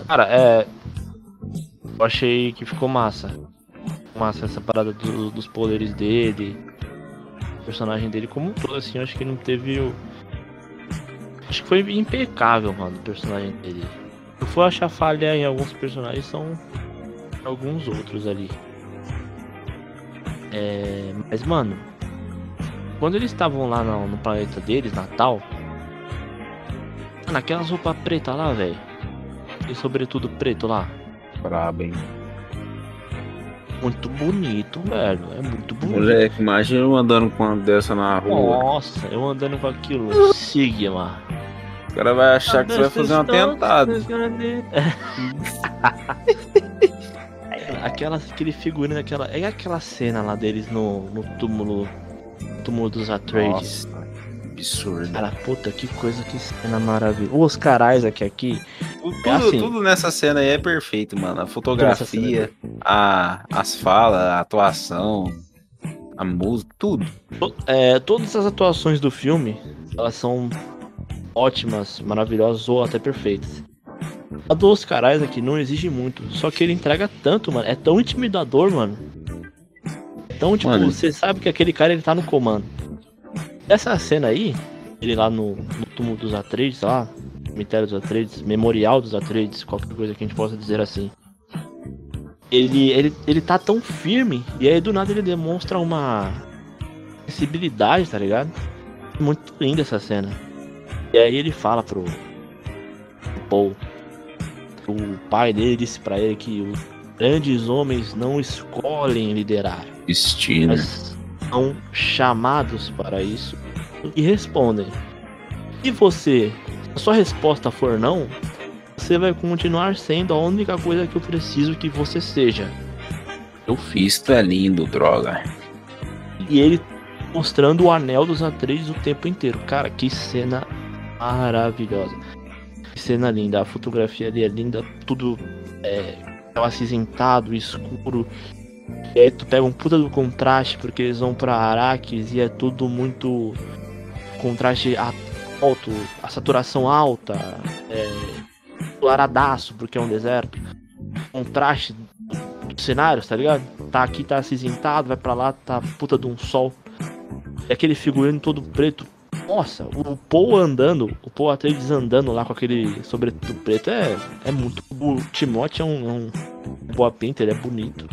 A: Cara, é. Eu achei que ficou massa. Massa essa parada do- dos poderes dele. O personagem dele como um todo, assim, eu acho que não teve o. Acho que foi impecável, mano, o personagem dele. Se eu for achar falha em alguns personagens, são alguns outros ali. É. Mas, mano. Quando eles estavam lá no, no planeta deles, Natal. Mano, aquelas roupas pretas lá, velho. E sobretudo preto lá.
B: Brabo, hein?
A: Muito bonito, velho. É muito bonito.
B: Moleque, imagina eu andando com uma dessa na rua.
A: Nossa, eu andando com aquilo. Sigma.
B: O cara vai achar que você vai fazer um atentado. [laughs]
A: Aquela, aquele figurino, aquela. É aquela cena lá deles no, no túmulo. Túmulo dos Atreides.
B: Nossa, absurdo.
A: Cara, puta, que coisa, que cena maravilhosa. Os carais aqui, aqui.
B: Tudo,
A: É assim.
B: tudo nessa cena aí é perfeito, mano. A fotografia, a, as falas, a atuação, a música, tudo.
A: É, todas as atuações do filme, elas são ótimas, maravilhosas ou até perfeitas. A dos carais aqui não exige muito, só que ele entrega tanto, mano. É tão intimidador, mano. É tão tipo,
B: Mano.
A: você sabe que aquele cara ele tá no comando. Essa cena aí, ele lá no, no túmulo dos Atreides, lá, cemitério dos Atreides, memorial dos Atreides, qualquer coisa que a gente possa dizer assim. Ele, ele, ele tá tão firme, e aí do nada ele demonstra uma sensibilidade, tá ligado? Muito linda essa cena. E aí ele fala pro, pro Paul. O pai dele disse pra ele que os grandes homens não escolhem liderar,
B: Destino.
A: são chamados para isso e respondem. Se você, se a sua resposta for não, você vai continuar sendo a única coisa que eu preciso que você seja. Eu fiz.
B: É lindo, droga.
A: E ele mostrando o anel dos Atreides o tempo inteiro. Cara, que cena maravilhosa. Cena linda, a fotografia ali é linda, tudo é, é acinzentado, escuro. E aí tu pega um puta do contraste, porque eles vão pra Araques e é tudo muito contraste alto, a saturação alta, é, claradaço, porque é um deserto. Contraste dos cenários, tá ligado? Tá aqui, tá acinzentado, vai pra lá, tá puta de um sol. E aquele figurino todo preto. Nossa, o Paul andando, o Paul Atreides andando lá com aquele sobretudo preto é, é muito. O Timote é um, é um boa pinta, ele é bonito.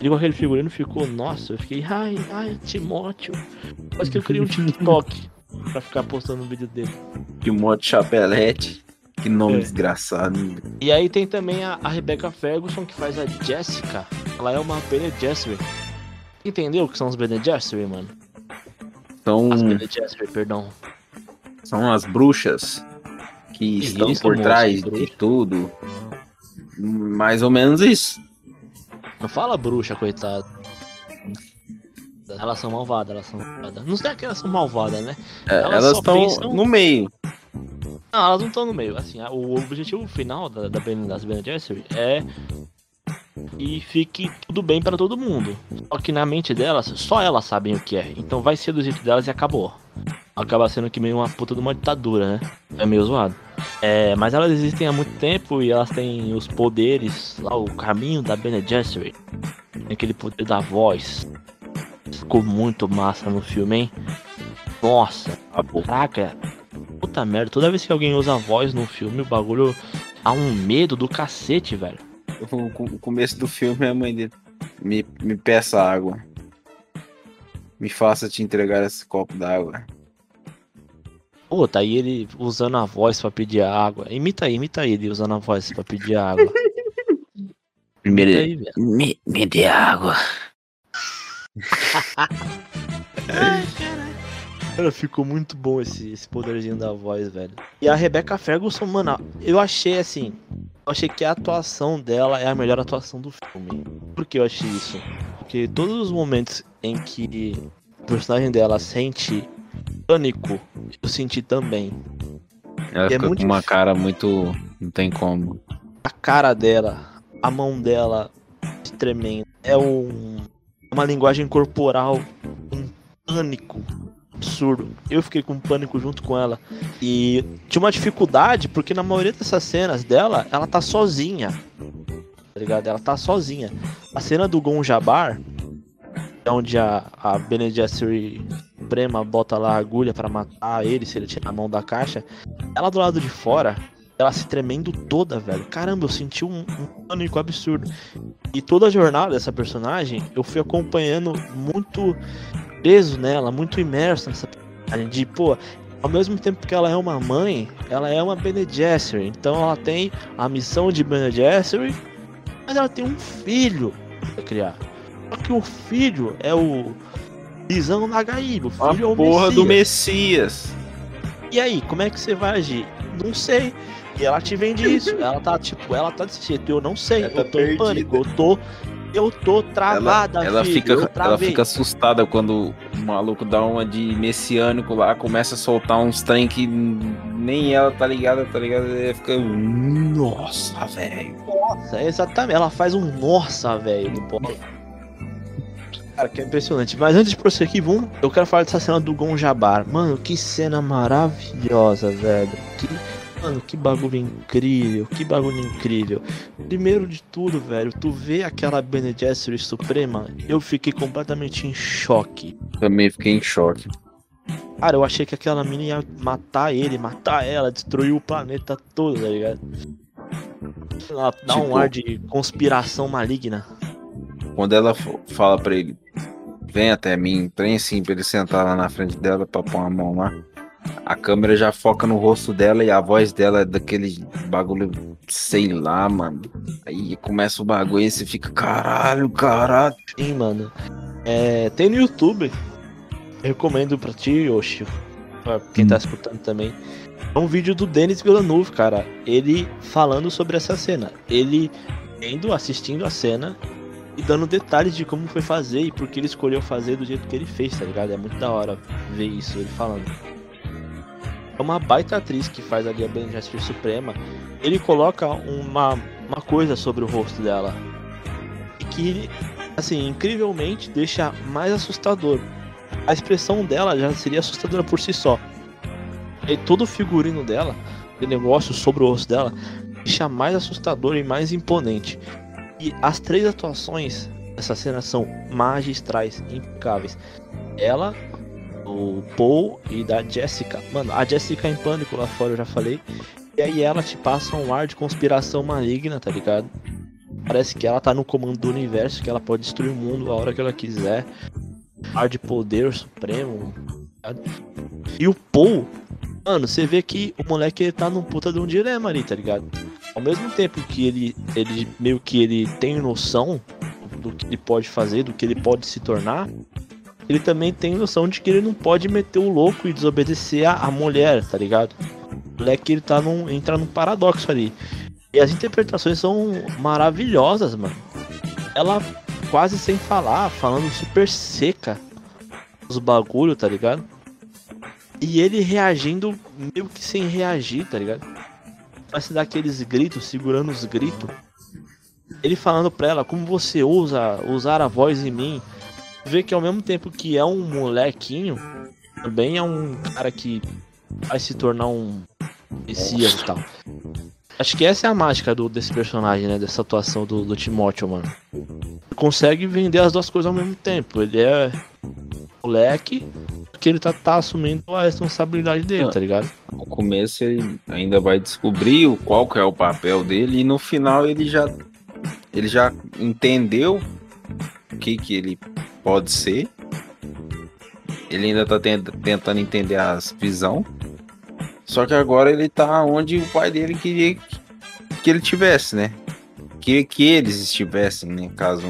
A: E com aquele figurino ficou, nossa, eu fiquei, ai, ai, Timóteo. Quase que eu criei um TikTok [laughs] pra ficar postando um vídeo dele.
B: Timóteo Chapelete. Que nome
A: É.
B: desgraçado.
A: E aí tem também a, a Rebecca Ferguson, que faz a Jessica. Ela é uma Bene Gesserit. Entendeu o que são os Bene Gesserit, mano?
B: São,
A: As Gesserit, perdão.
B: são as bruxas que
A: Isso,
B: estão por trás de tudo. Mais ou menos isso.
A: Não fala bruxa, coitado. Elas são malvadas, elas são malvadas. Não sei que elas são malvadas, né?
B: É,
A: Elas
B: estão
A: pensam-
B: no meio.
A: Não, elas não estão no meio. Assim, o objetivo final da, da Ben, das Bene Gesserit é e fique tudo bem pra todo mundo. Só que na mente delas, só elas sabem o que é. Então vai ser do jeito delas e acabou. Acaba sendo que meio uma puta de uma ditadura, né? É meio zoado. É, mas elas existem há muito tempo e elas têm os poderes, lá o caminho da Bene Gesserit. Aquele poder da voz. Ficou muito massa no filme, hein? Nossa. Caraca, puta merda, toda vez que alguém usa a voz no filme, o bagulho há um medo do cacete, velho.
B: O, o começo do filme é a mãe dele. Me, me peça água. Me faça te entregar esse copo d'água.
A: Pô, tá aí ele usando a voz pra pedir água. Imita aí, imita ele usando a voz pra pedir água. [laughs]
B: Me,
A: aí,
B: me, me dê água.
A: Cara, [laughs] ficou muito bom esse, esse poderzinho da voz, velho. E a Rebecca Ferguson, mano, eu achei assim. Eu achei que a atuação dela é a melhor atuação do filme. Por que eu achei isso? Porque todos os momentos em que o personagem dela sente pânico, eu senti também.
B: Ela
A: É
B: fica
A: muito
B: com uma
A: difícil.
B: cara muito. Não tem como.
A: A cara dela, a mão dela tremendo. É um, uma linguagem corporal, um pânico absurdo. Eu fiquei com pânico junto com ela. E tinha uma dificuldade, porque na maioria dessas cenas dela, ela tá sozinha. Tá ligado? Ela tá sozinha. A cena do Gon Jabbar, é onde a, a Bene Gesserit Suprema bota lá a agulha pra matar ele se ele tirar a mão da caixa. Ela do lado de fora, ela se tremendo toda, velho. Caramba, eu senti um, um pânico absurdo. E toda a jornada dessa personagem, eu fui acompanhando muito preso nela, muito imerso nessa personagem. De, pô, ao mesmo tempo que ela é uma mãe, ela é uma Bene Gesserit. Então ela tem a missão de Bene Gesserit, mas ela tem um filho pra criar. Só que o filho é o Visão Nagaíba. O
B: A
A: filho é o
B: porra do
A: Messias.
B: Messias.
A: E aí, como é que você vai agir? Não sei. E ela te vende isso. [laughs] Ela tá, tipo, ela tá desse jeito. Eu não sei.
B: Ela
A: eu
B: tá
A: tô em
B: perdida.
A: pânico. Eu tô. Eu tô travada,
B: Ela
A: filho.
B: fica, ela fica assustada quando o maluco dá uma de messiânico lá, começa a soltar uns trem que nem ela tá ligada, tá ligada? Ela fica. Nossa, velho.
A: Nossa, exatamente. Ela faz um nossa, velho. Cara, que é impressionante. Mas antes de prosseguir, vamos, eu quero falar dessa cena do Gon Jabbar. Mano, que cena maravilhosa, velho. Que, mano, que bagulho incrível. Que bagulho incrível. Primeiro de tudo, velho, tu vê aquela Bene Gesserit Suprema, eu fiquei completamente em choque.
B: Também fiquei em choque.
A: Cara, eu achei que aquela mina ia matar ele, matar ela, destruir o planeta todo, tá ligado? Sei lá, dá um
B: Tipo-
A: ar de conspiração maligna.
B: Quando ela fala pra ele, vem até mim, trem assim pra ele sentar lá na frente dela pra pôr a mão lá. A câmera já foca no rosto dela e a voz dela é daquele bagulho, sei lá, mano. Aí começa o bagulho e você fica, caralho, caralho.
A: Sim, mano. É, tem no YouTube. Recomendo pra ti, Yoshi. Pra quem tá escutando também. É um vídeo do Denis Villeneuve, cara. Ele falando sobre essa cena. Ele vendo, assistindo a cena e dando detalhes de como foi fazer e por que ele escolheu fazer do jeito que ele fez, tá ligado? É muito da hora ver isso, ele falando. É uma baita atriz que faz ali a Bene Gesserit Suprema. Ele coloca uma, uma coisa sobre o rosto dela. E que, assim, incrivelmente deixa mais assustador. A expressão dela já seria assustadora por si só. E todo o figurino dela, o negócio sobre o rosto dela, deixa mais assustador e mais imponente. E as três atuações dessa cena são magistrais, impecáveis. Ela, o Paul e da Jessica. Mano, a Jessica em pânico lá fora, eu já falei. E aí ela te passa um ar de conspiração maligna, tá ligado? Parece que ela tá no comando do universo, que ela pode destruir o mundo a hora que ela quiser. Ar de poder supremo. Tá e o Paul, mano, você vê que o moleque ele tá num puta de um dilema ali, tá ligado? Ao mesmo tempo que ele, ele meio que ele tem noção do que ele pode fazer, do que ele pode se tornar, ele também tem noção de que ele não pode meter o louco e desobedecer a, a mulher, tá ligado? O moleque ele tá num, entra num paradoxo ali. E as interpretações são maravilhosas, mano. Ela quase sem falar, falando super seca os bagulho, tá ligado? E ele reagindo meio que sem reagir, tá ligado? Mas se dar aqueles gritos, segurando os gritos. Ele falando pra ela como você usa usar a voz em mim vê que ao mesmo tempo que é um molequinho, também é um cara que vai se tornar um messias e tal. Acho que essa é a mágica do, desse personagem, né? Dessa atuação do, do Timóteo, mano. Ele consegue vender as duas coisas ao mesmo tempo. Ele é moleque, que ele tá, tá assumindo a responsabilidade dele, tá ligado?
B: No começo ele ainda vai descobrir o, qual que é o papel dele e no final ele já ele já entendeu o que que ele Pode ser. Ele ainda tá tentando entender as visão. Só que agora ele tá onde o pai dele queria que ele tivesse, né? Que, que eles estivessem, né? Caso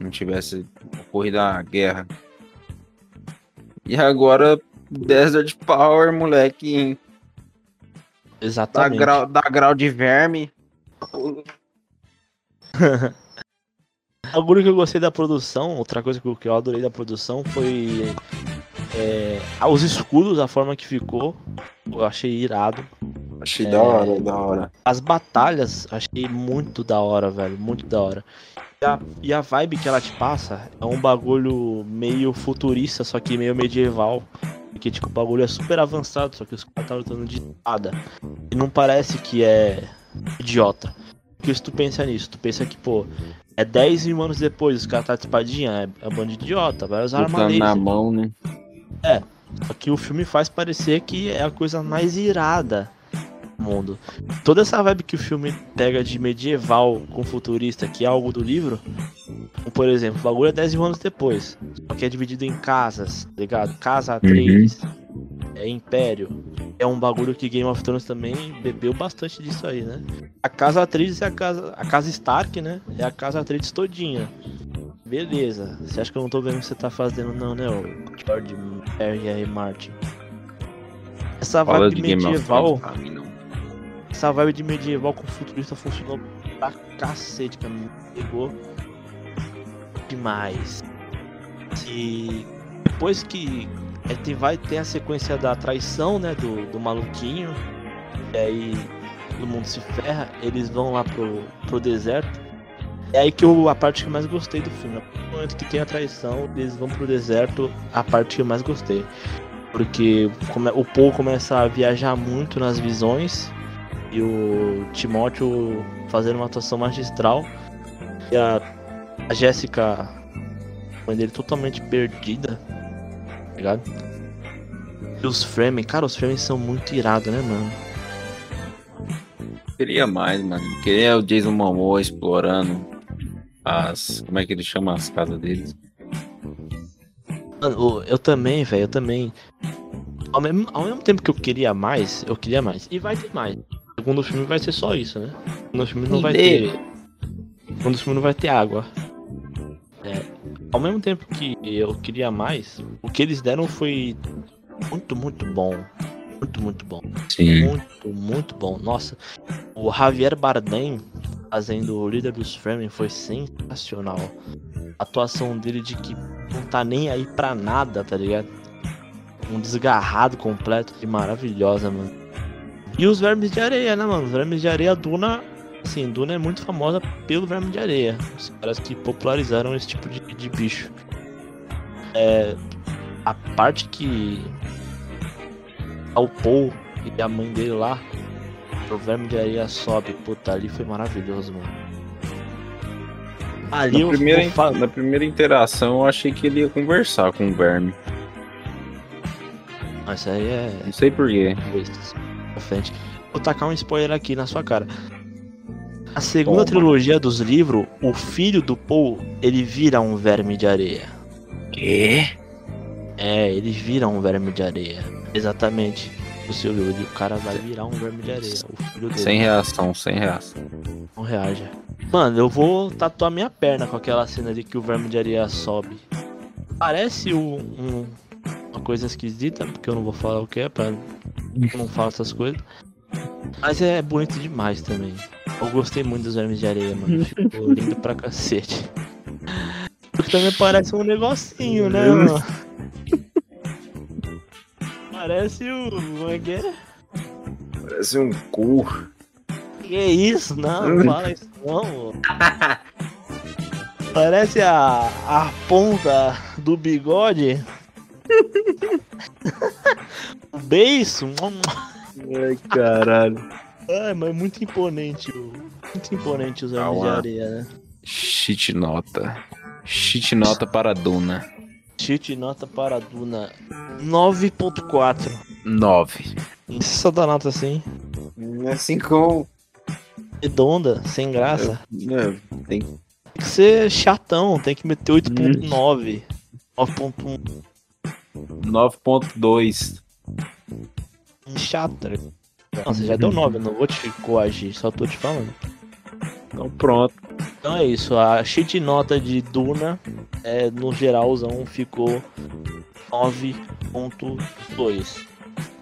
B: não tivesse ocorrido a guerra. E agora, Desert Power, moleque.
A: Exatamente.
B: Dá grau, dá grau de verme. [laughs]
A: Algo que eu gostei da produção, outra coisa que eu adorei da produção foi é, os escudos, a forma que ficou. Eu achei irado.
B: Achei é, da hora, da hora.
A: As batalhas, achei muito da hora, velho. Muito da hora. E a, e a vibe que ela te passa é um bagulho meio futurista, só que meio medieval. Porque, tipo, o bagulho é super avançado, só que os caras estão lutando de espada. E não parece que é idiota. Porque se tu pensa nisso, tu pensa que, pô, é 10 mil anos depois, os caras tá de espadinha, é, é um bando de idiota, vai usar armadilha.
B: na mão, né?
A: É, só que o filme faz parecer que é a coisa mais irada do mundo. Toda essa vibe que o filme pega de medieval com futurista, que é algo do livro, por exemplo, o bagulho é 10 mil anos depois, só que é dividido em casas, tá ligado? Casa 3, uhum. é Império, é um bagulho que Game of Thrones também bebeu bastante disso aí, né? A casa Atreides é a casa, a casa Stark, né? É a casa Atreides todinha. Beleza. Você acha que eu não tô vendo o que você tá fazendo, não, né? O George R. R. Martin. Essa Fala vibe medieval. Essa vibe de medieval com futurista funcionou pra cacete, cara. Me pegou demais. E depois que é, tem, vai ter a sequência da traição, né? Do, do maluquinho. E aí todo mundo se ferra. Eles vão lá pro, pro deserto. É aí que eu, a parte que eu mais gostei do filme. No momento que tem a traição, eles vão pro deserto, a parte que eu mais gostei. Porque come, o Paul começa a viajar muito nas visões. E o Timóteo fazendo uma atuação magistral. E a, a Jéssica, mãe dele totalmente perdida ligado? E os frames, cara, os frames são muito irados, né, mano?
B: Queria mais, mano. Queria o Jason Momoa explorando as. Como é que ele chama as casas deles?
A: Mano, eu também, velho, eu também. Ao mesmo, ao mesmo tempo que eu queria mais, eu queria mais. E vai ter mais. O segundo filme vai ser só isso, né? O segundo filme não vai ter. O segundo filme não vai ter água. Ao mesmo tempo que eu queria mais, o que eles deram foi muito, muito bom. Muito, muito bom.
B: Sim.
A: Muito, muito bom. Nossa, o Javier Bardem fazendo o líder dos Fremen foi sensacional. A atuação dele de que não tá nem aí pra nada, tá ligado? um desgarrado completo de maravilhosa, mano. E os vermes de areia, né, mano? Os vermes de areia, Duna. Assim, Duna é muito famosa pelo verme de areia. Os caras que popularizaram esse tipo de, de bicho. É, a parte que. O Paul e a mãe dele lá. O verme de areia sobe. Puta, ali foi maravilhoso, mano. Ali
B: Na
A: eu
B: primeira,
A: vou fa-
B: na primeira interação eu achei que ele ia conversar com o Verme.
A: Mas Isso aí é.
B: Não sei porquê.
A: pra frente. Vou tacar um spoiler aqui na sua cara. A segunda
B: Toma.
A: trilogia dos livros, o filho do Paul, ele vira um verme de areia.
B: Quê?
A: É, ele vira um verme de areia. Exatamente. O seu o cara vai virar um verme de areia. O filho dele
B: Sem reação, sem reação.
A: não reage. Mano, eu vou tatuar minha perna com aquela cena ali que o verme de areia sobe. Parece um, um- uma coisa esquisita, porque eu não vou falar o que é, pra não falar essas coisas. Mas é bonito demais também. Eu gostei muito dos vermes de areia, mano. [laughs] Ficou lindo pra cacete. Porque também parece um negocinho, né, mano? Parece o. Como é que é?
B: Parece um cu.
A: Que isso? Não, não fala isso não. mano. Parece a, a ponta do bigode. [laughs] o beiço.
B: Ai, caralho.
A: Ai, mas muito imponente. o- Muito imponente os vermes de areia, né?
B: Shit nota. Shit nota para Duna.
A: Chute nota para a Duna 9.4.
B: 9.
A: Só dá nota assim.
B: Assim como.
A: Redonda, sem graça.
B: É, tem
A: Tem que ser chatão, tem que meter 8.9. 9.1.
B: 9.2.
A: chato, tá ligado? Não, você já deu 9, eu não vou te coagir, só tô te falando.
B: Então pronto.
A: Então é isso, a cheat nota de Duna, é, no geralzão, ficou 9.2.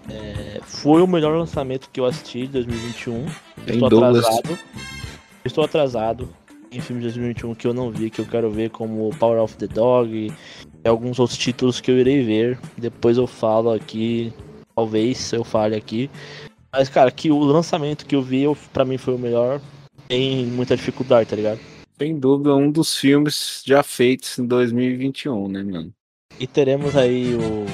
A: É, foi o melhor lançamento que eu assisti de 2021.
B: Tem
A: Estou
B: Douglas.
A: atrasado. Estou atrasado em filmes de 2021 que eu não vi, que eu quero ver, como Power of the Dog e alguns outros títulos que eu irei ver. Depois eu falo aqui, talvez eu fale aqui. Mas, cara, que o lançamento que eu vi, eu, pra mim foi o melhor. Tem muita dificuldade, tá ligado?
B: Sem dúvida, um dos filmes já feitos em 2021, né, mano?
A: E teremos aí o,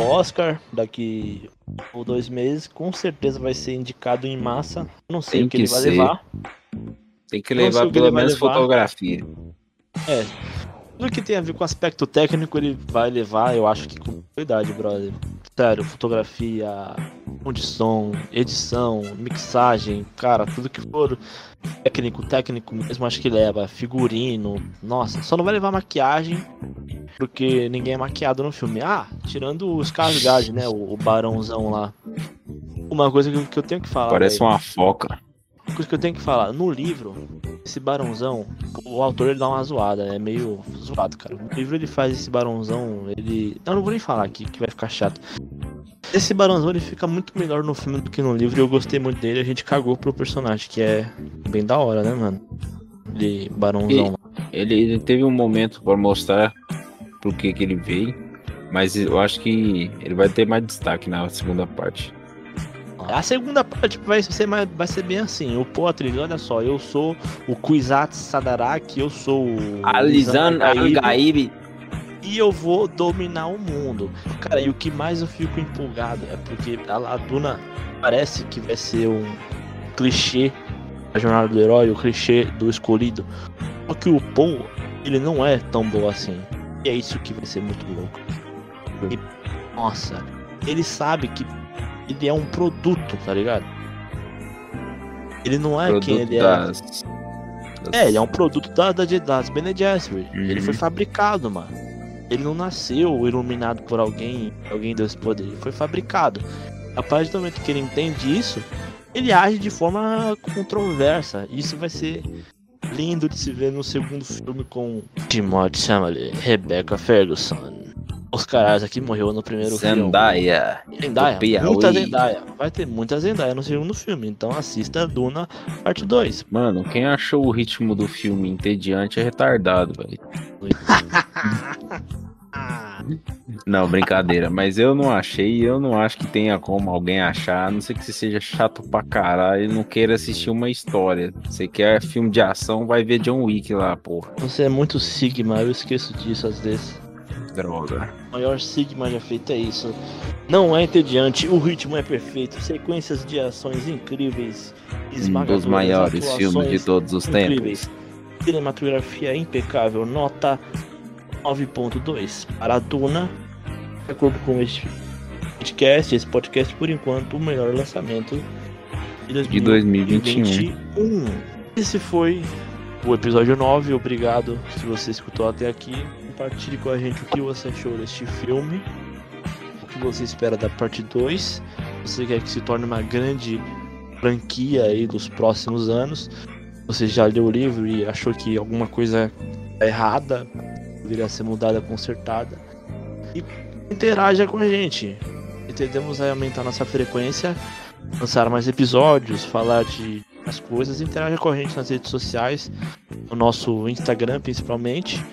A: o Oscar daqui por dois meses. Com certeza vai ser indicado em massa. Não sei
B: Tem
A: o que, ele
B: que
A: vai
B: ser.
A: levar.
B: Tem que levar
A: o que
B: pelo
A: ele vai
B: menos
A: levar.
B: fotografia.
A: É. Tudo que tem a ver com aspecto técnico ele vai levar, eu acho que com qualidade, brother. Sério, fotografia, condição, edição, mixagem, cara, tudo que for técnico, técnico mesmo, acho que leva. Figurino, nossa, só não vai levar maquiagem, porque ninguém é maquiado no filme. Ah, tirando o Skarsgård, né, o, o barãozão lá. Uma coisa que, eu- que eu tenho que falar,
B: Parece
A: velho,
B: uma foca.
A: Coisa que eu tenho que falar, no livro, esse barãozão, o autor ele dá uma zoada, é meio zoado, cara. No livro ele faz esse barãozão, ele. Eu não vou nem falar aqui, que vai ficar chato. Esse barãozão ele fica muito melhor no filme do que no livro e eu gostei muito dele. A gente cagou pro personagem, que é bem da hora, né, mano? Ele barãozão.
B: Ele, ele teve um momento pra mostrar pro que que ele veio, mas eu acho que ele vai ter mais destaque na segunda parte.
A: A segunda parte vai ser, mais, vai ser bem assim. O Atreides, olha só, eu sou o Kuizat Sadarak, eu sou o.
B: Alizan
A: Gaib,
B: Al-Gaib.
A: e eu vou dominar o mundo. Cara, e o que mais eu fico empolgado é porque a Laduna parece que vai ser um clichê da jornada do herói, o clichê do escolhido. Só que o Paul, ele não é tão bom assim. E é isso que vai ser muito louco. E, nossa, ele sabe que ele é um produto, tá ligado? Ele não é quem
B: Produto
A: ele é.
B: das, das-
A: É, ele é um produto da, da, das Bene Gesserit.
B: Uhum.
A: Ele foi fabricado, mano. Ele não nasceu iluminado por alguém, alguém deu esse poder. Ele foi fabricado. A partir do momento que ele entende isso, ele age de forma controversa. Isso vai ser lindo de se ver no segundo filme com Timothée Chalamet, Rebecca Ferguson. Oscar Isaac morreu no primeiro filme.
B: Zendaya.
A: Zendaya, muita Zendaya. Vai ter muita Zendaya no segundo filme. Então assista Duna parte 2.
B: Mano, quem achou o ritmo do filme entediante é retardado, velho. [laughs] Não, brincadeira. Mas eu não achei, eu não acho que tenha como alguém achar, a não ser que você seja chato pra caralho e não queira assistir uma história. Você quer filme de ação, vai ver John Wick lá, porra.
A: Você é muito Sigma, eu esqueço disso às vezes.
B: Droga.
A: O maior Sigma já feito é isso. Não é entediante, o ritmo é perfeito, sequências de ações incríveis,
B: Um dos maiores filmes de todos os
A: incríveis.
B: tempos.
A: Cinematografia impecável, nota 9.2 para a Duna. De acordo com este podcast, esse podcast por enquanto o melhor lançamento de
B: De 2021.
A: 2021. Esse foi o episódio 9. Obrigado se você escutou até aqui. Compartilhe com a gente o que você achou deste filme. O que você espera da parte 2. Você quer que se torne uma grande franquia aí dos próximos anos. Você já leu o livro e achou que alguma coisa tá errada, deveria ser mudada, consertada. E interaja com a gente. Entendemos aí aumentar nossa frequência, lançar mais episódios, falar de as coisas, interaja com a gente nas redes sociais, no nosso Instagram principalmente.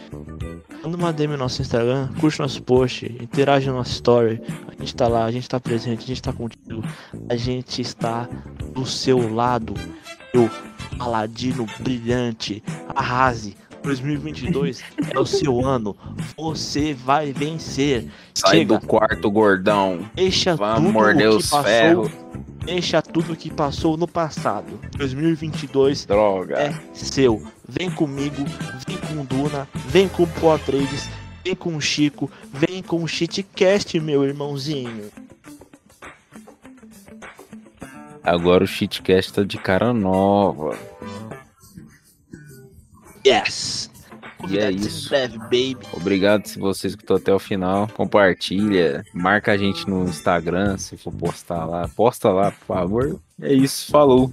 A: Manda uma DM no nosso Instagram, curte nosso post, interage no nosso story. A gente tá lá, a gente tá presente, a gente tá contigo, a gente está do seu lado. Eu, paladino brilhante, arrase. 2022 é o seu ano. Você vai vencer.
B: Sai
A: Chega,
B: do quarto, gordão.
A: deixa
B: Vamos
A: tudo
B: morder
A: o
B: os
A: que passou,
B: ferros.
A: deixa tudo que passou no passado. 2022
B: Droga.
A: é seu. Vem comigo, vem com Duna, vem com o Poa Trades, vem com o Chico, vem com o Shitcast, meu irmãozinho.
B: Agora o shitcast tá de cara nova.
A: Yes!
B: E é isso.
A: breve, baby.
B: Obrigado se você escutou até o final. Compartilha, marca a gente no Instagram se for postar lá. Posta lá, por favor. É isso, falou.